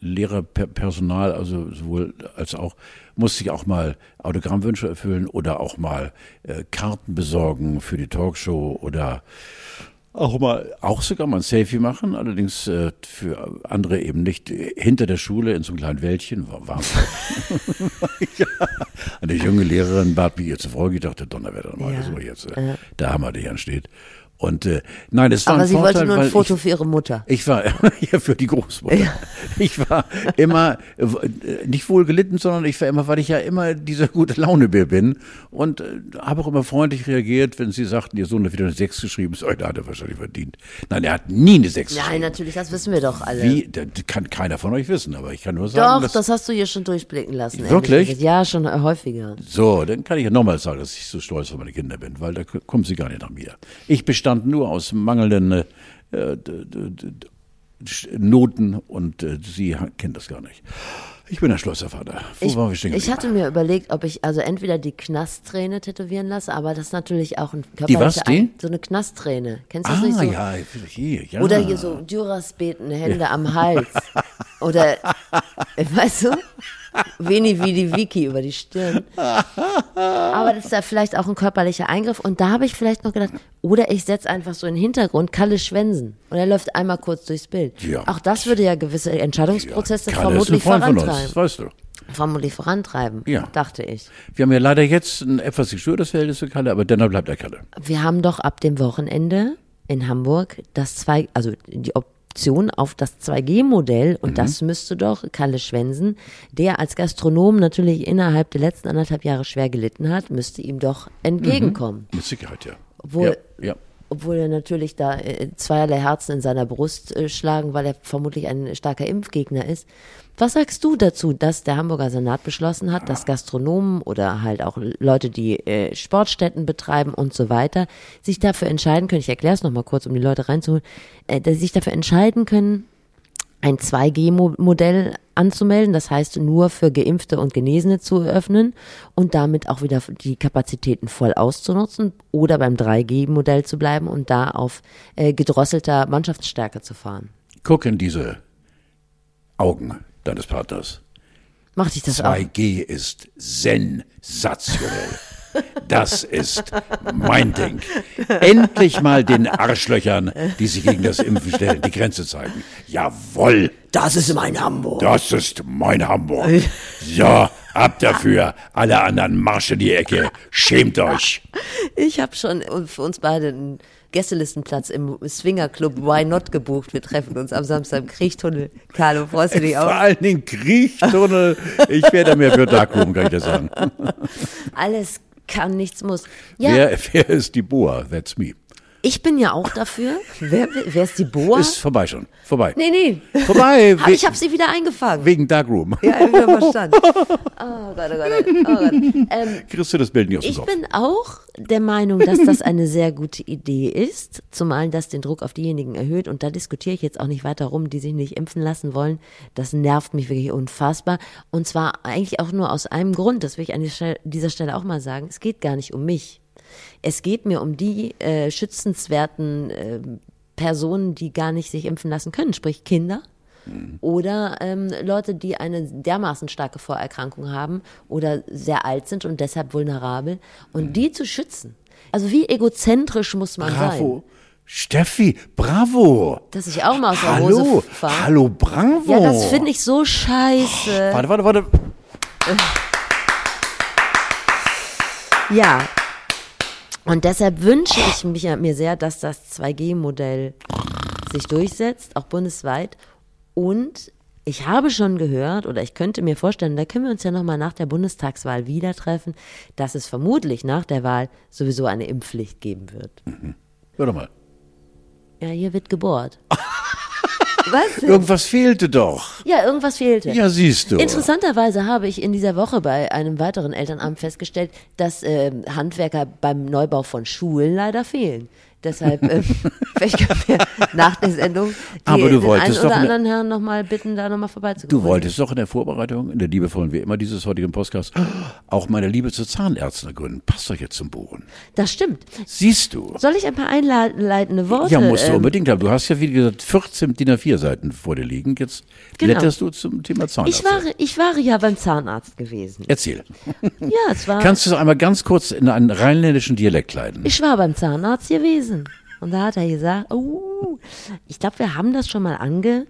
S2: Lehrerpersonal, also sowohl als auch, musste ich auch mal Autogrammwünsche erfüllen oder auch mal äh, Karten besorgen für die Talkshow oder auch mal, auch sogar mal ein Selfie machen, allerdings äh, für andere eben nicht hinter der Schule in so einem kleinen Wäldchen. War, war *laughs* ja. Eine junge Lehrerin bat mich ihr zuvor, ich dachte, Donnerwetter, mal,
S1: Ja.
S2: war jetzt äh, der Hammer, der hier ansteht. Und äh, nein, es war
S1: Aber
S2: ein
S1: sie
S2: Vorteil,
S1: wollte nur ein Foto
S2: ich,
S1: für ihre Mutter.
S2: ich war *laughs* ja für die Großmutter. Ich war immer äh, nicht wohl gelitten, sondern ich war immer, weil ich ja immer dieser gute Launebär bin und äh, habe auch immer freundlich reagiert, wenn sie sagten, ihr Sohn hat wieder eine Sechs geschrieben. So, da hat er wahrscheinlich verdient. Nein, er hat nie eine Sechs
S1: Nein,
S2: geschrieben.
S1: natürlich, das wissen wir doch alle.
S2: Wie? Das kann keiner von euch wissen, aber ich kann nur sagen,
S1: Doch, das hast du hier schon durchblicken lassen.
S2: Wirklich?
S1: Ja, schon häufiger.
S2: so, dann kann ich ja nochmal sagen, dass ich so stolz auf meine Kinder bin, weil da kommen sie gar nicht nach mir. Ich bestand nur aus mangelnden äh, Noten und äh, sie kennt das gar nicht. Ich bin ein stolzer Vater. Wo
S1: Ich,
S2: waren wir stehen
S1: ich hatte mir überlegt, ob ich also entweder die Knastträne tätowieren lasse, aber das ist natürlich auch ein
S2: Die was,
S1: körperlicher
S2: die?
S1: Ein- So eine Knastträne. Kennst du das
S2: Ah,
S1: nicht so?
S2: ja, hier, ja.
S1: Oder hier so Dürasbeten, Hände am Hals. *laughs* Oder, *laughs* weißt du? Wenig wie die Wiki über die Stirn. Aber das ist ja vielleicht auch ein körperlicher Eingriff. Und da habe ich vielleicht noch gedacht, oder ich setze einfach so in den Hintergrund Kalle Schwensen. Und er läuft einmal kurz durchs Bild.
S2: Ja.
S1: Auch das würde ja gewisse Entscheidungsprozesse
S2: ein
S1: vermutlich
S2: uns,
S1: vorantreiben.
S2: das weißt du.
S1: Vermutlich vorantreiben,
S2: Ja.
S1: dachte ich.
S2: Wir haben ja leider jetzt ein etwas gestörtes Verhältnis zu Kalle, aber dennoch bleibt er Kalle.
S1: Wir haben doch ab dem Wochenende in Hamburg das zwei, also die Option auf das 2G-Modell und
S2: Mhm.
S1: das müsste doch Kalle Schwensen, der als Gastronom natürlich innerhalb der letzten anderthalb Jahre schwer gelitten hat, müsste ihm doch entgegenkommen.
S2: Mit Sicherheit, ja.
S1: Obwohl-
S2: ja, ja.
S1: Obwohl er natürlich da äh, zweierlei Herzen in seiner Brust äh, schlagen, weil er vermutlich ein starker Impfgegner ist. Was sagst du dazu, dass der Hamburger Senat beschlossen hat, dass Gastronomen oder halt auch Leute, die äh, Sportstätten betreiben und so weiter, sich dafür entscheiden können, ich erkläre es nochmal kurz, um die Leute reinzuholen, dass sie sich dafür entscheiden können, ein 2G-Modell anzumelden, das heißt nur für Geimpfte und Genesene zu öffnen und damit auch wieder die Kapazitäten voll auszunutzen oder beim 3G-Modell zu bleiben und da auf äh, gedrosselter Mannschaftsstärke zu fahren.
S2: Guck in diese Augen deines Partners.
S1: Macht dich das auch?
S2: 2G ist sensationell. Das ist mein Ding. Endlich mal den Arschlöchern, die sich gegen das Impfen stellen, die Grenze zeigen. Jawohl,
S1: Das ist mein Hamburg.
S2: das ist mein Hamburg. So, ab dafür. Alle anderen Marsch in die Ecke. Schämt euch.
S1: Ich habe schon für uns beide einen Gästelistenplatz im Swingerclub Why Not gebucht. Wir treffen uns am Samstag im Kriechtunnel. Carlo, freust du dich
S2: Vor
S1: auch?
S2: allen Dingen Kriechtunnel. Ich werde mehr für Darkroom, kann ich dir sagen.
S1: Alles kann, nichts muss. Ja,
S2: Wer, *laughs* wer ist die Boa? That's me.
S1: Ich bin ja auch dafür. Wer, wer ist die Boa?
S2: Ist vorbei schon. Vorbei.
S1: nee, nee.
S2: Vorbei. We-
S1: ich habe sie wieder eingefangen.
S2: wegen Darkroom.
S1: Ja, ich habe verstanden. *laughs* Oh Gott, oh Gott, oh Gott. Ähm,
S2: Kriegst du das Bild nicht aus dem
S1: ich
S2: Kopf?
S1: bin auch der Meinung, dass das eine sehr gute Idee ist, zumal das den Druck auf diejenigen erhöht. Und da diskutiere ich jetzt auch nicht weiter rum, die sich nicht impfen lassen wollen. Das nervt mich wirklich unfassbar. Und zwar eigentlich auch nur aus einem Grund, das will ich an dieser Stelle auch mal sagen. Es geht gar nicht um mich. Es geht mir um die äh, schützenswerten äh, Personen, die gar nicht sich impfen lassen können, sprich Kinder oder ähm, Leute, die eine dermaßen starke Vorerkrankung haben oder sehr alt sind und deshalb vulnerabel und die zu schützen. Also wie egozentrisch muss man sein?
S2: Bravo. Steffi, bravo.
S1: Dass ich auch mal aus der
S2: Hallo,
S1: Hose fahre.
S2: hallo, bravo.
S1: Ja, das finde ich so scheiße.
S2: Warte, warte, warte.
S1: Ja. Und deshalb wünsche ich mich, mir sehr, dass das 2G-Modell sich durchsetzt, auch bundesweit. Und ich habe schon gehört, oder ich könnte mir vorstellen, da können wir uns ja nochmal nach der Bundestagswahl wieder treffen, dass es vermutlich nach der Wahl sowieso eine Impfpflicht geben wird.
S2: Hör doch mal.
S1: Ja, hier wird gebohrt. *laughs* Was?
S2: Irgendwas fehlte doch.
S1: Ja, irgendwas fehlte.
S2: Ja, siehst du.
S1: Interessanterweise habe ich in dieser Woche bei einem weiteren Elternamt festgestellt, dass ähm, Handwerker beim Neubau von Schulen leider fehlen. Deshalb, ähm, *laughs* vielleicht können wir nach der Sendung die,
S2: Aber du
S1: den
S2: wolltest
S1: einen oder anderen Herrn nochmal bitten, da nochmal vorbeizukommen.
S2: Du wolltest doch in der Vorbereitung, in der liebevollen wie immer dieses heutigen Podcasts, auch meine Liebe zu Zahnärzten ergründen. Passt doch jetzt zum Bohren.
S1: Das stimmt.
S2: Siehst du.
S1: Soll ich ein paar einleitende Worte?
S2: Ja, musst du
S1: ähm,
S2: unbedingt haben. Du hast ja, wie gesagt, 14 DIN A4 Seiten vor dir liegen. Jetzt
S1: Genau.
S2: blätterst du zum Thema Zahnarzt.
S1: ich war, ich war ja beim Zahnarzt gewesen.
S2: Erzähl.
S1: Ja, es war.
S2: Kannst du es einmal ganz kurz in einen rheinländischen Dialekt leiten?
S1: ich war beim Zahnarzt gewesen. Und da hat er gesagt, oh, ich glaube, wir haben das schon mal ange,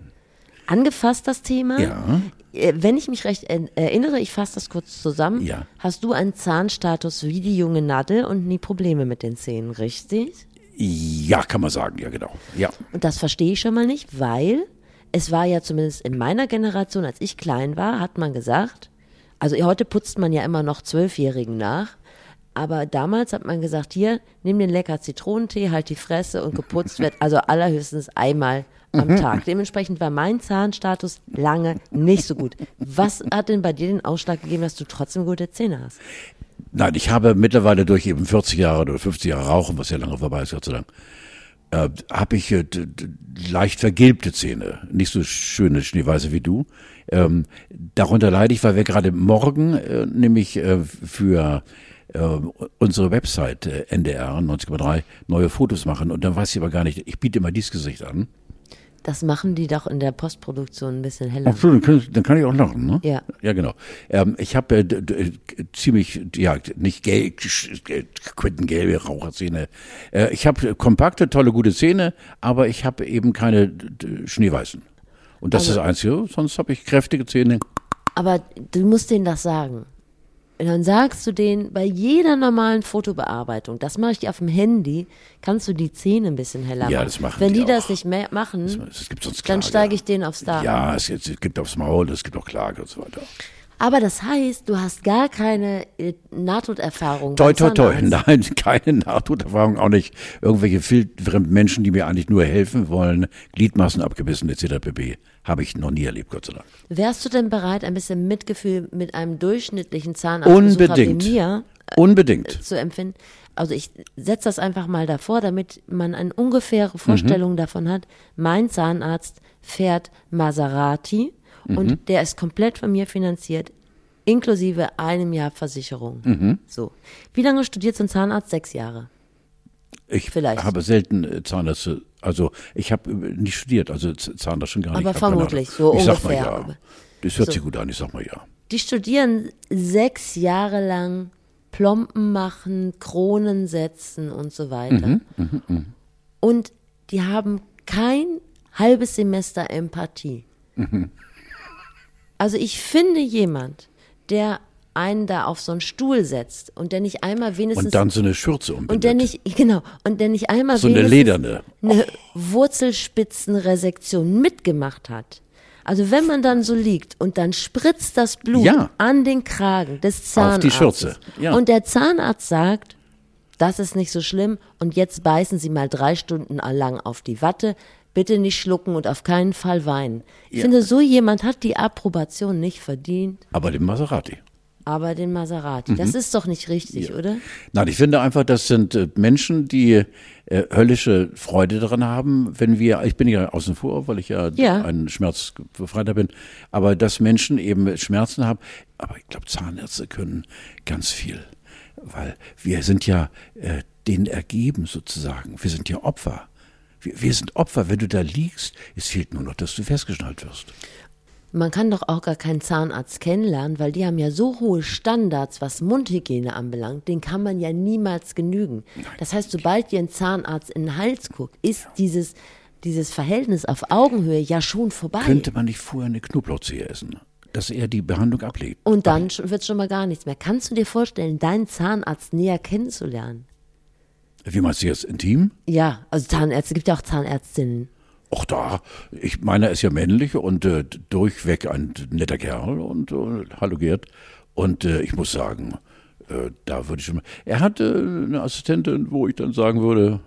S1: angefasst, das Thema.
S2: Ja.
S1: Äh, Wenn ich mich recht er- erinnere, ich fasse das kurz zusammen,
S2: Ja.
S1: hast du einen Zahnstatus wie die junge Nadel und nie Probleme mit den Zähnen, richtig?
S2: Ja, kann man sagen, ja genau. Ja.
S1: Und das verstehe ich schon mal nicht, weil es war ja zumindest in meiner Generation, als ich klein war, hat man gesagt, also heute putzt man ja immer noch Zwölfjährigen nach, aber damals hat man gesagt, hier, nimm den lecker Zitronentee, halt die Fresse und geputzt wird also allerhöchstens einmal am Tag. Dementsprechend war mein Zahnstatus lange nicht so gut. Was hat denn bei dir den Ausschlag gegeben, dass du trotzdem gute Zähne hast?
S2: Nein, ich habe mittlerweile durch eben 40 Jahre oder 50 Jahre Rauchen, was ja lange vorbei ist, Gott sei Dank, äh, habe ich äh, leicht vergilbte Zähne. Nicht so schöne Schneeweiße wie du. Ähm, darunter leide ich, weil wir gerade morgen äh, nämlich äh, für äh, unsere Website äh, NDR 90,3 neue Fotos machen. Und dann weiß ich aber gar nicht, ich biete immer dieses Gesicht an.
S1: Das machen die doch in der Postproduktion ein bisschen heller.
S2: Ach so, dann kann, dann kann ich auch lachen, ne?
S1: Ja.
S2: Ja, genau. Ähm, ich habe äh, d- ziemlich, ja, nicht gel quittengelbe Raucherzähne. Äh, ich habe kompakte, tolle, gute Zähne, aber ich habe eben keine Schneeweißen. Und das ist das Einzige. Sonst habe ich kräftige Zähne.
S1: Aber du musst denen das sagen. Und dann sagst du denen, bei jeder normalen Fotobearbeitung, das mache ich auf dem Handy, kannst du die Zähne ein bisschen heller
S2: Ja,
S1: machen.
S2: das machen
S1: Wenn
S2: die
S1: die, das nicht mehr machen,
S2: gibt sonst
S1: dann steige ich denen aufs Dach.
S2: Ja, es, es gibt aufs Maul, es gibt auch Klage und so weiter.
S1: Aber das heißt, du hast gar keine äh, Nahtoderfahrung.
S2: Toi, toi, toi.
S1: Zahnarzt.
S2: Nein, *laughs* keine Nahtoderfahrung, auch nicht irgendwelche wildfremden Menschen, die mir eigentlich nur helfen wollen, Gliedmaßen abgebissen etc. pp. Habe ich noch nie erlebt, Gott sei Dank.
S1: Wärst du denn bereit, ein bisschen Mitgefühl mit einem durchschnittlichen
S2: Unbedingt.
S1: wie mir
S2: Unbedingt.
S1: zu empfinden? Also ich setze das einfach mal davor, damit man eine ungefähre Vorstellung davon hat. Mein Zahnarzt fährt Maserati und der ist komplett von mir finanziert, inklusive einem Jahr Versicherung. So. Wie lange studiert so ein Zahnarzt? Sechs Jahre.
S2: Ich
S1: Vielleicht.
S2: habe selten äh, Zahnärzte, also ich habe äh, nicht studiert, also Zahnarzt schon gar nicht.
S1: Aber vermutlich, so
S2: ich sag mal
S1: ungefähr.
S2: ja. Das hört
S1: So.
S2: sich gut an, ich sag mal ja.
S1: Die studieren sechs Jahre lang Plomben machen, Kronen setzen und so weiter. Und die haben kein halbes Semester Empathie. Also ich finde jemand, der einen da auf so einen Stuhl setzt und der nicht einmal wenigstens
S2: Und dann so eine Schürze umbindet.
S1: und der nicht genau und der nicht einmal
S2: So eine lederne.
S1: eine Wurzelspitzenresektion mitgemacht hat. Also wenn man dann so liegt und dann spritzt das Blut
S2: Ja.
S1: an den Kragen des
S2: Auf
S1: Zahnarztes
S2: die Schürze, ja.
S1: und der Zahnarzt sagt, das ist nicht so schlimm und jetzt beißen Sie mal drei Stunden lang auf die Watte, bitte nicht schlucken und auf keinen Fall weinen. Ich
S2: Ja.
S1: finde, so jemand hat die Approbation nicht verdient,
S2: Aber den Maserati.
S1: aber den Maserati. Das ist doch nicht richtig, oder?
S2: Nein, ich finde einfach, das sind äh, Menschen, die äh, höllische Freude daran haben, wenn wir, ich bin ja außen vor, weil ich ja,
S1: Ja.
S2: ein Schmerzbefreiter bin, aber dass Menschen eben Schmerzen haben, aber ich glaube, Zahnärzte können ganz viel, weil wir sind ja äh, denen ergeben sozusagen, wir sind ja Opfer. Wir, wir sind Opfer, wenn du da liegst, es fehlt nur noch, dass du festgeschnallt wirst.
S1: Man kann doch auch gar keinen Zahnarzt kennenlernen, weil die haben ja so hohe Standards, was Mundhygiene anbelangt, den kann man ja niemals genügen. Das heißt, sobald dir ein Zahnarzt in den Hals guckt, ist dieses, dieses Verhältnis auf Augenhöhe ja schon vorbei.
S2: Könnte man nicht vorher eine Knoblauchzehe essen, dass er die Behandlung ablegt?
S1: Und dann wird schon mal gar nichts mehr. Kannst du dir vorstellen, deinen Zahnarzt näher kennenzulernen?
S2: Wie meinst du jetzt intim?
S1: Ja, also Zahnärzte, gibt ja auch Zahnärztinnen.
S2: Ach da, ich meiner ist ja männlich und äh, durchweg ein netter Kerl und äh, hallo Gerd. Und äh, ich muss sagen, äh, da würde ich schon. Er hatte eine Assistentin, wo ich dann sagen würde,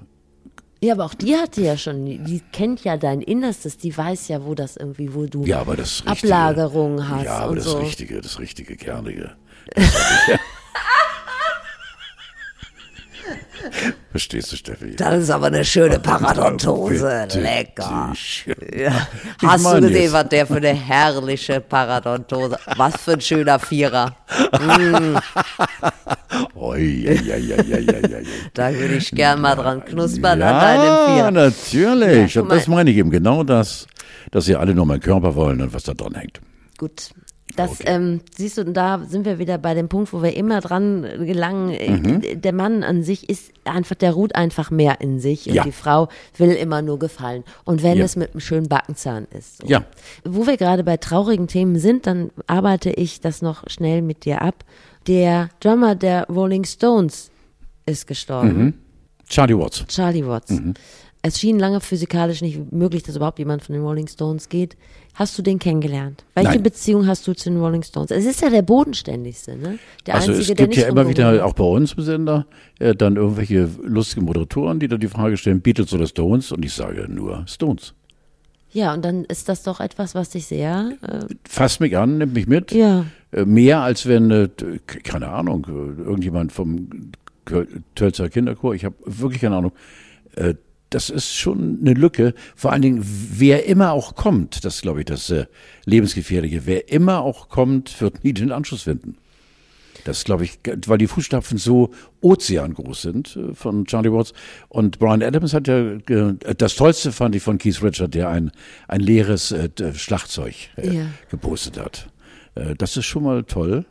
S1: Ja, aber auch die hatte ja schon, die kennt ja dein Innerstes, die weiß ja, wo das irgendwie, wo du
S2: ja, aber das Richtige,
S1: Ablagerungen hast
S2: Ja, aber das
S1: so.
S2: Richtige, das Richtige, Kernige. *laughs* Das. *laughs* Verstehst du, Steffi?
S1: Das ist aber eine schöne Paradontose. Lecker. Ja. Hast du gesehen,
S2: jetzt-
S1: was der für eine herrliche Paradontose? Was für ein schöner Vierer. *laughs*
S2: Oi.
S1: Da würde ich gern mal dran knuspern
S2: ja,
S1: an deinem Vierer.
S2: natürlich.
S1: Ja, guck
S2: und das meine ich eben genau das, dass ihr alle nur meinen Körper wollen und was da dran hängt.
S1: Gut. Das
S2: Okay.
S1: ähm, siehst du, und da sind wir wieder bei dem Punkt, wo wir immer dran gelangen. äh,
S2: Mhm.
S1: Der Mann an sich ist einfach, der ruht einfach mehr in sich und
S2: Ja.
S1: die Frau will immer nur gefallen. Und wenn
S2: Ja.
S1: es mit einem schönen Backenzahn ist. So.
S2: Ja.
S1: Wo wir gerade bei traurigen Themen sind, dann arbeite ich das noch schnell mit dir ab. Der Drummer der Rolling Stones ist gestorben.
S2: Charlie Watts.
S1: Charlie Watts.
S2: Mhm.
S1: Es schien lange physikalisch nicht möglich, dass überhaupt jemand von den Rolling Stones geht. Hast du den kennengelernt? Welche
S2: Nein.
S1: Beziehung hast du zu den Rolling Stones? Es ist ja der bodenständigste, ne? Der
S2: Also
S1: einzige,
S2: es gibt ja immer wieder, auch bei uns im Sender, äh, dann irgendwelche lustigen Moderatoren, die dann die Frage stellen, Beatles oder Stones? Und ich sage nur Stones.
S1: Ja, und dann ist das doch etwas, was dich sehr. Äh,
S2: Fasst mich an, nimmt mich mit.
S1: ja.
S2: Äh, Mehr als wenn, äh, keine Ahnung, äh, irgendjemand vom Tölzer Kinderchor, ich habe wirklich keine Ahnung. Äh, Das ist schon eine Lücke. Vor allen Dingen, wer immer auch kommt, das ist, glaube ich, das äh, Lebensgefährliche, wer immer auch kommt, wird nie den Anschluss finden. Das glaube ich, weil die Fußstapfen so ozeangroß sind äh, von Charlie Watts. Und Brian Adams hat ja, ge- das Tollste fand ich von Keith Richard, der ein, ein leeres äh, Schlagzeug äh,
S1: Ja.
S2: gepostet hat. Äh, das ist schon mal toll.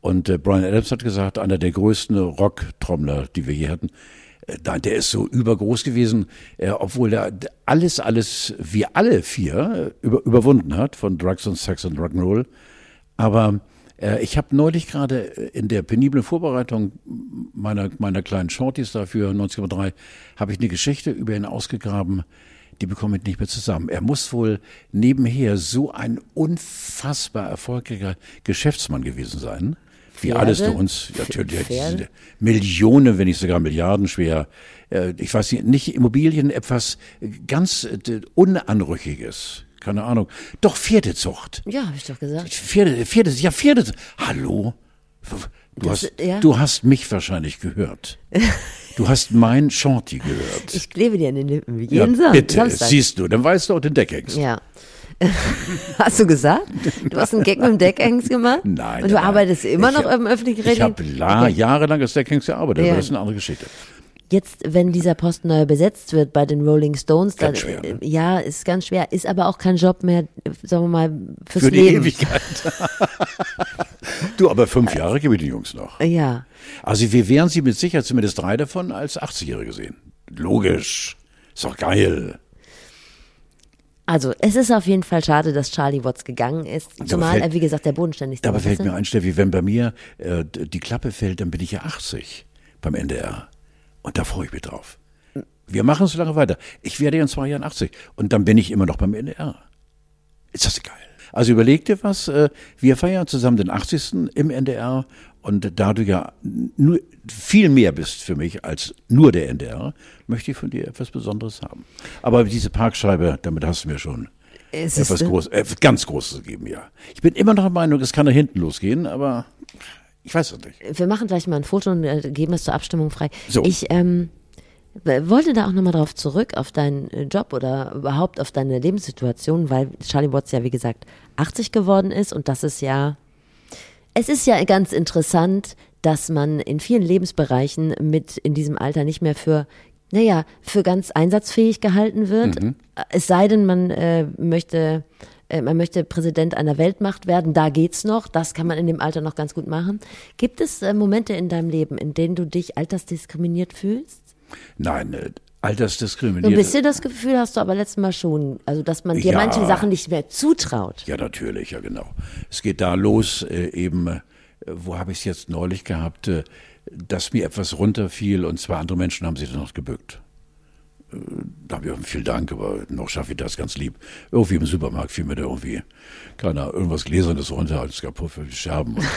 S2: Und äh, Brian Adams hat gesagt, einer der größten Rocktrommler, die wir je hatten, äh, der ist so übergroß gewesen, äh, obwohl er alles, alles, wir alle vier äh, über, überwunden hat von Drugs und Sex und Rock'n'Roll. Aber äh, ich habe neulich gerade in der peniblen Vorbereitung meiner, meiner kleinen Shorties dafür, 1903, habe ich eine Geschichte über ihn ausgegraben, die bekomme ich nicht mehr zusammen. Er muss wohl nebenher so ein unfassbar erfolgreicher Geschäftsmann gewesen sein. Wie
S1: Pferde?
S2: alles für uns, ja, natürlich, diese Millionen, wenn nicht sogar Milliarden schwer. Äh, Ich weiß nicht, nicht Immobilien, etwas ganz äh, Unanrüchiges. Keine Ahnung. Doch Pferdezucht.
S1: Ja, habe ich doch gesagt.
S2: Pferde, Pferde, ja, Pferde. Hallo? Du
S1: Das-
S2: hast,
S1: ja.
S2: du hast mich wahrscheinlich gehört. *laughs* Du hast mein Shorty gehört.
S1: Ich klebe dir an den Lippen, wie
S2: ja,
S1: jeden Sam-
S2: bitte,
S1: Samstag.
S2: siehst du, dann weißt du auch den Deckex.
S1: Ja. *laughs* Hast du gesagt? Du hast einen Gag mit dem Deckhengst gemacht? *laughs*
S2: Nein.
S1: Und du
S2: nein,
S1: arbeitest immer noch
S2: hab-
S1: im öffentlichen
S2: Ich habe la, jahrelang als Deckhengst gearbeitet,
S1: Ja.
S2: aber das ist eine andere Geschichte.
S1: Jetzt, wenn dieser Posten neu besetzt wird bei den Rolling Stones, dann,
S2: Ganz schwer, ne?
S1: äh, ja, ist ganz schwer, ist aber auch kein Job mehr, sagen wir mal, fürs
S2: Für die
S1: Leben.
S2: Ewigkeit. *laughs* du, aber fünf Jahre gebe ich den Jungs noch.
S1: Ja.
S2: Also wir wären sie mit Sicherheit zumindest drei davon als 80-Jährige sehen. Logisch. Ist doch geil.
S1: Also, es ist auf jeden Fall schade, dass Charlie Watts gegangen ist. Zumal
S2: fällt-
S1: er, wie gesagt, der bodenständigste
S2: Dabei
S1: war.
S2: fällt
S1: Weißt du?
S2: mir ein, Steffi, wenn bei mir äh, die Klappe fällt, dann bin ich ja 80 beim NDR. Und da freue ich mich drauf. Wir machen so lange weiter. Ich werde ja in zwei Jahren 80 und dann bin ich immer noch beim NDR. Ist das geil? Also überleg dir was, äh, wir feiern zusammen den 80. im NDR und da du ja nur viel mehr bist für mich als nur der NDR, möchte ich von dir etwas Besonderes haben. Aber diese Parkscheibe, damit hast du mir schon
S1: Es ist,
S2: etwas
S1: äh,
S2: groß, äh, ganz Großes gegeben, ja. Ich bin immer noch der Meinung, es kann da hinten losgehen, aber ich weiß es nicht.
S1: Wir machen gleich mal ein Foto und äh, geben es zur Abstimmung frei.
S2: So.
S1: Ich ähm, wollte da auch nochmal drauf zurück, auf deinen äh, Job oder überhaupt auf deine Lebenssituation, weil Charlie Watts ja, wie gesagt, 80 geworden ist und das ist ja, es ist ja ganz interessant, dass man in vielen Lebensbereichen mit in diesem Alter nicht mehr für naja, für ganz einsatzfähig gehalten wird. Es sei denn, man äh, möchte, äh, man möchte Präsident einer Weltmacht werden, da geht's noch. Das kann man in dem Alter noch ganz gut machen. Gibt es äh, Momente in deinem Leben, in denen du dich altersdiskriminiert fühlst?
S2: Nein, äh,
S1: So ein
S2: altersdiskriminiert.
S1: bisschen das Gefühl hast du aber letztes Mal schon, also dass man dir
S2: Ja.
S1: manche Sachen nicht mehr zutraut.
S2: Ja, natürlich, ja genau. Es geht da los, äh, eben, äh, wo habe ich es jetzt neulich gehabt, äh, dass mir etwas runterfiel und zwei andere Menschen haben sich dann noch gebückt. Äh, Da habe ich auch vielen Dank, aber noch schaffe ich das ganz lieb. Irgendwie im Supermarkt fiel mir da irgendwie, keine Ahnung, irgendwas Gläsernes runter, als kaputt für die Scherben. Und *laughs*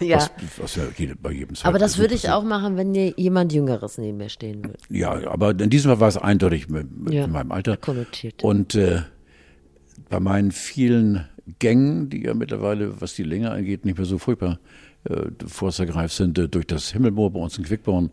S1: Ja.
S2: Was, was ja bei jedem
S1: Aber
S2: zweiten
S1: das würde ich auch machen, wenn dir jemand Jüngeres neben mir stehen würde.
S2: Ja, aber in diesem Fall war es eindeutig mit, mit
S1: Ja,
S2: meinem Alter.
S1: konnotiert.
S2: Und äh, bei meinen vielen Gängen, die ja mittlerweile, was die Länge angeht, nicht mehr so furchtbar äh, vorstergreif sind, äh, durch das Himmelmoor bei uns in Quickborn,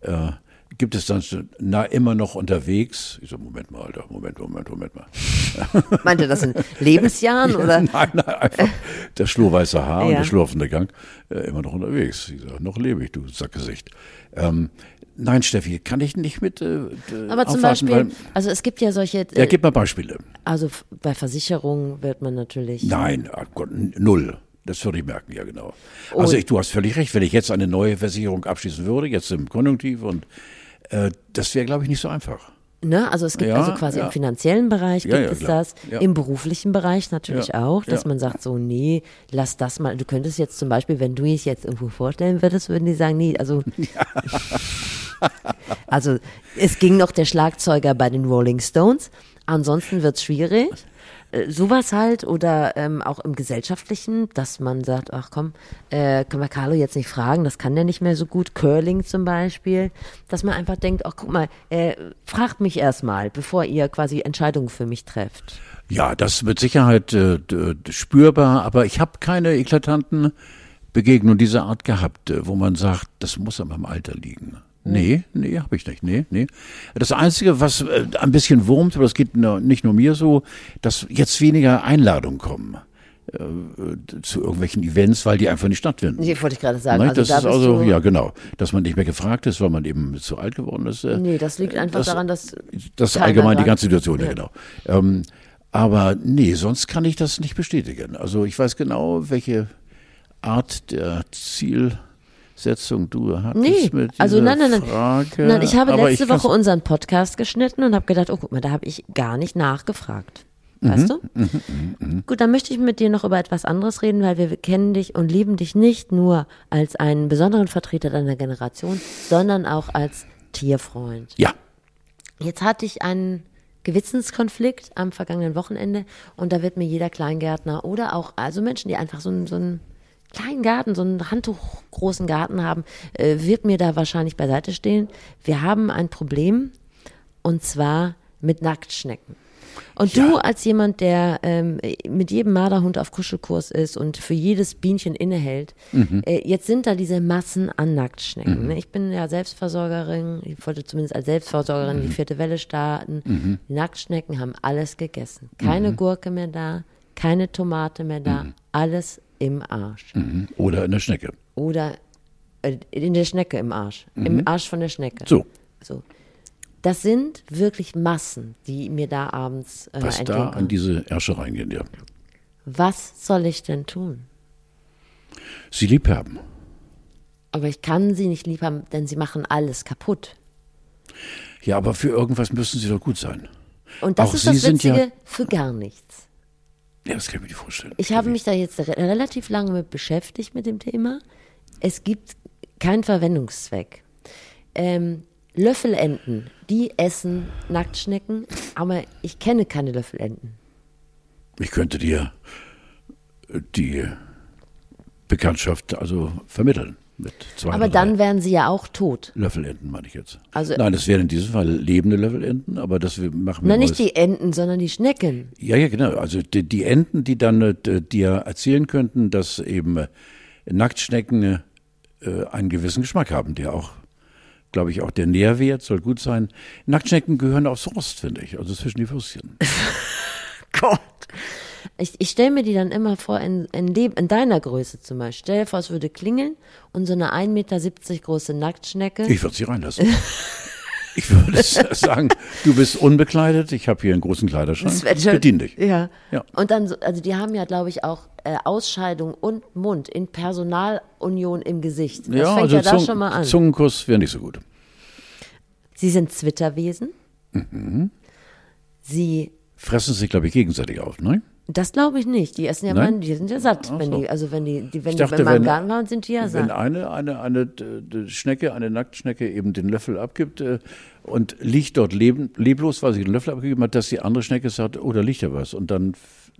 S2: äh, gibt es dann so, na immer noch unterwegs. Ich so, Moment mal, Alter, Moment, Moment, Moment mal. *laughs*
S1: Meint ihr das in Lebensjahren oder?
S2: Nein, nein, einfach *laughs* der schlurweiße Haar und
S1: Ja.
S2: der schlurfende Gang, äh, immer noch unterwegs. Ich sag, noch lebe ich, du Sackgesicht. Ähm, nein, Steffi, kann ich nicht mit äh,
S1: Aber zum Beispiel,
S2: weil,
S1: also es gibt ja solche,
S2: ja,
S1: äh,
S2: gib mal Beispiele.
S1: also bei Versicherungen wird man natürlich.
S2: Nein, ach Gott, null. Das würde ich merken, ja genau. Also ich, du hast völlig recht, wenn ich jetzt eine neue Versicherung abschließen würde, jetzt im Konjunktiv und äh, das wäre, glaube ich, nicht so einfach.
S1: Ne? Also es gibt
S2: Ja,
S1: also quasi
S2: ja.
S1: im finanziellen Bereich gibt
S2: ja,
S1: es das, im beruflichen Bereich natürlich auch, dass man sagt so, nee, lass das mal. Du könntest jetzt zum Beispiel, wenn du dich jetzt irgendwo vorstellen würdest, würden die sagen, nee, also *laughs* also es ging noch der Schlagzeuger bei den Rolling Stones, ansonsten wird's schwierig. Äh, Sowas halt oder ähm, auch im Gesellschaftlichen, dass man sagt, ach komm, äh, können wir Carlo jetzt nicht fragen, das kann der nicht mehr so gut, Curling zum Beispiel, dass man einfach denkt, ach guck mal, äh, fragt mich erstmal, bevor ihr quasi Entscheidungen für mich trefft.
S2: Ja, das mit Sicherheit äh, spürbar, aber ich habe keine eklatanten Begegnungen dieser Art gehabt, äh, wo man sagt, das muss an meinem Alter liegen. Nee, nee, habe ich nicht. Nee, nee. Das Einzige, was äh, ein bisschen wurmt, aber das geht nicht nur mir so, dass jetzt weniger Einladungen kommen äh, zu irgendwelchen Events, weil die einfach nicht stattfinden.
S1: Nee, wollte ich gerade sagen.
S2: Nein,
S1: also
S2: das
S1: da
S2: ist also, ja genau, dass man nicht mehr gefragt ist, weil man eben zu alt geworden ist. äh,
S1: Nee, das liegt einfach
S2: das-
S1: daran, dass
S2: das allgemein die ganze Situation, ja,
S1: Ja.
S2: genau. Ähm, aber nee, sonst kann ich das nicht bestätigen. Also ich weiß genau, welche Art der Zielsetzung du hattest
S1: Nee,
S2: mit dieser
S1: also nein, nein, nein.
S2: Frage.
S1: Nein, ich habe
S2: aber
S1: letzte
S2: ich
S1: Woche unseren Podcast geschnitten und habe gedacht, oh guck mal, da habe ich gar nicht nachgefragt.
S2: Mhm,
S1: Weißt du? Gut, dann möchte ich mit dir noch über etwas anderes reden, weil wir kennen dich und lieben dich nicht nur als einen besonderen Vertreter deiner Generation, sondern auch als Tierfreund.
S2: Ja,
S1: Jetzt hatte ich einen Gewissenskonflikt am vergangenen Wochenende und da wird mir jeder Kleingärtner oder auch also Menschen, die einfach so so einen kleinen Garten, so einen handtuchgroßen Garten haben, äh, wird mir da wahrscheinlich beiseite stehen. Wir haben ein Problem und zwar mit Nacktschnecken. Und
S2: Ja.
S1: du als jemand, der ähm, mit jedem Marderhund auf Kuschelkurs ist und für jedes Bienchen innehält, äh, jetzt sind da diese Massen an Nacktschnecken. Ne? Ich bin ja Selbstversorgerin, ich wollte zumindest als Selbstversorgerin die vierte Welle starten. Die Nacktschnecken haben alles gegessen. Keine Gurke mehr da, keine Tomate mehr da, alles im Arsch.
S2: mhm. oder in der Schnecke.
S1: Oder äh, in der Schnecke im Arsch. Im Arsch von der Schnecke.
S2: So,
S1: So. Das sind wirklich Massen, die mir da abends äh,
S2: was da
S1: entgehen
S2: an diese Ärsche reingehen, ja.
S1: Was soll ich denn tun?
S2: Sie lieb haben.
S1: Aber ich kann sie nicht lieb haben, denn sie machen alles kaputt.
S2: Ja, aber für irgendwas müssen sie doch gut sein.
S1: Und das
S2: Auch
S1: ist
S2: Sie
S1: das
S2: ja-
S1: Witzige für gar nichts.
S2: Ja, das kann ich mir nicht vorstellen.
S1: Ich habe mich da jetzt re relativ lange mit beschäftigt mit dem Thema. Es gibt keinen Verwendungszweck. Ähm, Löffelenten, die essen Nacktschnecken, aber ich kenne keine Löffelenten.
S2: Ich könnte dir die Bekanntschaft also vermitteln. Mit zwei
S1: Aber dann wären sie ja auch tot.
S2: Löffelenten, meine ich jetzt.
S1: Also-
S2: Nein, das wären in diesem Fall lebende Löffelenten, aber das machen wir
S1: Na, nicht die Enten, sondern die Schnecken.
S2: Ja, ja, genau. Also die, die Enten, die dann äh, dir erzählen könnten, dass eben äh, Nacktschnecken äh, einen gewissen Geschmack haben, der auch, glaube ich, auch der Nährwert soll gut sein. Nacktschnecken gehören aufs Rost, finde ich, also zwischen die Würstchen. *laughs*
S1: Gott. Ich, ich stelle mir die dann immer vor, in, in, in deiner Größe zum Beispiel. Stell dir vor, es würde klingeln und so eine 1,70 Meter große Nacktschnecke.
S2: Ich würde sie reinlassen. *laughs* Ich würde sagen, du bist unbekleidet, ich habe hier einen großen Kleiderschrank, bedien dich.
S1: Ja.
S2: Ja.
S1: Und dann, so- also die haben ja, glaube ich, auch äh, Ausscheidung und Mund in Personalunion im Gesicht. Das
S2: ja,
S1: fängt
S2: also
S1: ja da schon mal an.
S2: Zungenkuss wäre nicht so gut.
S1: Sie sind Zwitterwesen.
S2: Mhm.
S1: Sie,
S2: Fressen sich, glaube ich, gegenseitig auf, ne?
S1: Das glaube ich nicht. Die essen ja
S2: Nein?
S1: mal, die sind ja satt.
S2: Ach
S1: wenn
S2: so.
S1: die, also wenn die, die wenn
S2: Ich
S1: die
S2: dachte,
S1: bei meinem
S2: wenn-
S1: Garten waren, sind die ja
S2: Wenn
S1: satt.
S2: eine, eine, eine d- d- Schnecke, eine Nacktschnecke eben den Löffel abgibt äh, und liegt dort leben, leblos, weil sie den Löffel abgegeben hat, dass die andere Schnecke sagt, oh, da liegt ja was und dann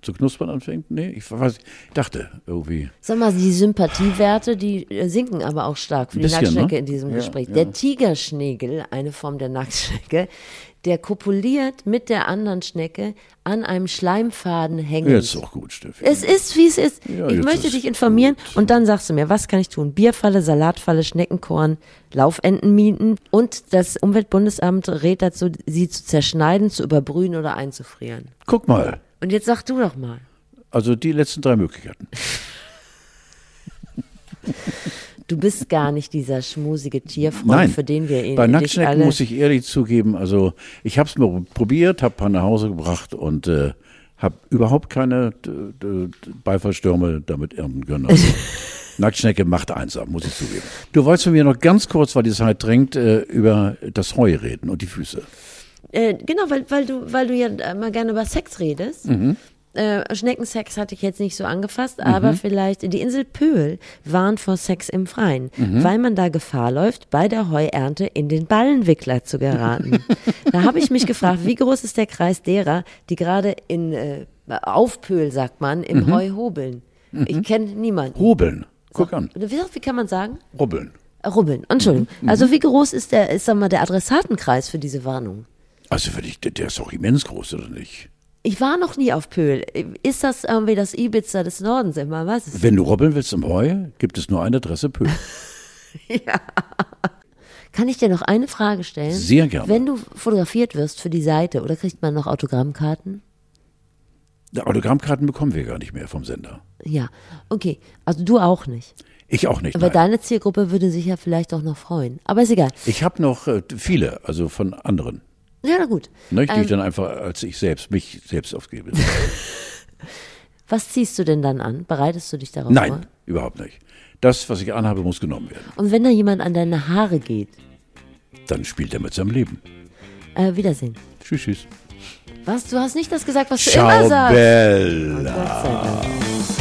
S2: zu knuspern anfängt? Nee, ich weiß, ich dachte irgendwie.
S1: Sag mal, die Sympathiewerte, die äh, sinken aber auch stark für die
S2: bisschen,
S1: Nacktschnecke
S2: ne?
S1: in diesem
S2: Ja,
S1: Gespräch.
S2: ja.
S1: Der Tigerschnegel, eine Form der Nacktschnecke, der kopuliert mit der anderen Schnecke an einem Schleimfaden hängend.
S2: Jetzt auch gut, Steffi.
S1: Es ist, wie es ist.
S2: Ja,
S1: ich möchte
S2: ist
S1: dich informieren
S2: gut.
S1: und dann sagst du mir, was kann ich tun? Bierfalle, Salatfalle, Schneckenkorn, Laufentenmieten und das Umweltbundesamt rät dazu, sie zu zerschneiden, zu überbrühen oder einzufrieren.
S2: Guck mal,
S1: Und jetzt sag du doch mal.
S2: also die letzten drei Möglichkeiten.
S1: Du bist gar nicht dieser schmusige Tierfreund,
S2: Nein,
S1: für den wir ihn
S2: bei
S1: dich
S2: Nacktschnecken muss ich ehrlich zugeben, also ich habe es mir probiert, habe ein paar nach Hause gebracht und äh, Hab überhaupt keine d- Beifallstürme damit ernten können. Also, *laughs* Nacktschnecke macht einsam, muss ich zugeben. Du wolltest von mir noch ganz kurz, weil die Zeit drängt, äh, über das Heu reden und die Füße.
S1: Äh, genau, weil, weil, du, weil du ja äh, mal gerne über Sex redest. Äh, Schneckensex hatte ich jetzt nicht so angefasst, aber vielleicht die Insel Pöhl warnt vor Sex im Freien, weil man da Gefahr läuft, bei der Heuernte in den Ballenwickler zu geraten. *laughs* da habe ich mich gefragt, wie groß ist der Kreis derer, die gerade in äh, auf Pöhl, sagt man, im Heu hobeln. Ich kenne niemanden.
S2: Hobeln. Guck an.
S1: Wie, wie kann man sagen?
S2: Rubbeln.
S1: Rubbeln, Entschuldigung. Also wie groß ist der, ist sag mal, der Adressatenkreis für diese Warnung?
S2: Also, wenn ich, der, ist doch immens groß, oder nicht?
S1: Ich war noch nie auf Pöhl. Ist das irgendwie das Ibiza des Nordens immer? Was
S2: Wenn du rubbeln willst im Heu, gibt es nur eine Adresse Pöhl. *laughs*
S1: Kann ich dir noch eine Frage stellen?
S2: Sehr gerne.
S1: Wenn du fotografiert wirst für die Seite, oder kriegt man noch Autogrammkarten?
S2: Autogrammkarten bekommen wir gar nicht mehr vom Sender.
S1: Ja, okay. Also du auch nicht.
S2: Ich auch nicht.
S1: Aber
S2: Nein.
S1: deine Zielgruppe würde sich ja vielleicht auch noch freuen. Aber ist egal.
S2: Ich habe noch äh, viele, also von anderen.
S1: Ja, na gut.
S2: Ne, die
S1: Ähm.
S2: ich dann einfach als ich selbst, mich selbst aufgebe. *laughs*
S1: Was ziehst du denn dann an? Bereitest du dich darauf vor?
S2: Nein, überhaupt nicht. Das, was ich anhabe, muss genommen werden.
S1: Und wenn da jemand an deine Haare geht,
S2: Dann spielt er mit seinem Leben.
S1: äh, Wiedersehen.
S2: Tschüss, tschüss.
S1: Was? Du hast nicht das gesagt, was du
S2: Ciao,
S1: immer sagst.
S2: Bella.
S1: Sei Dank.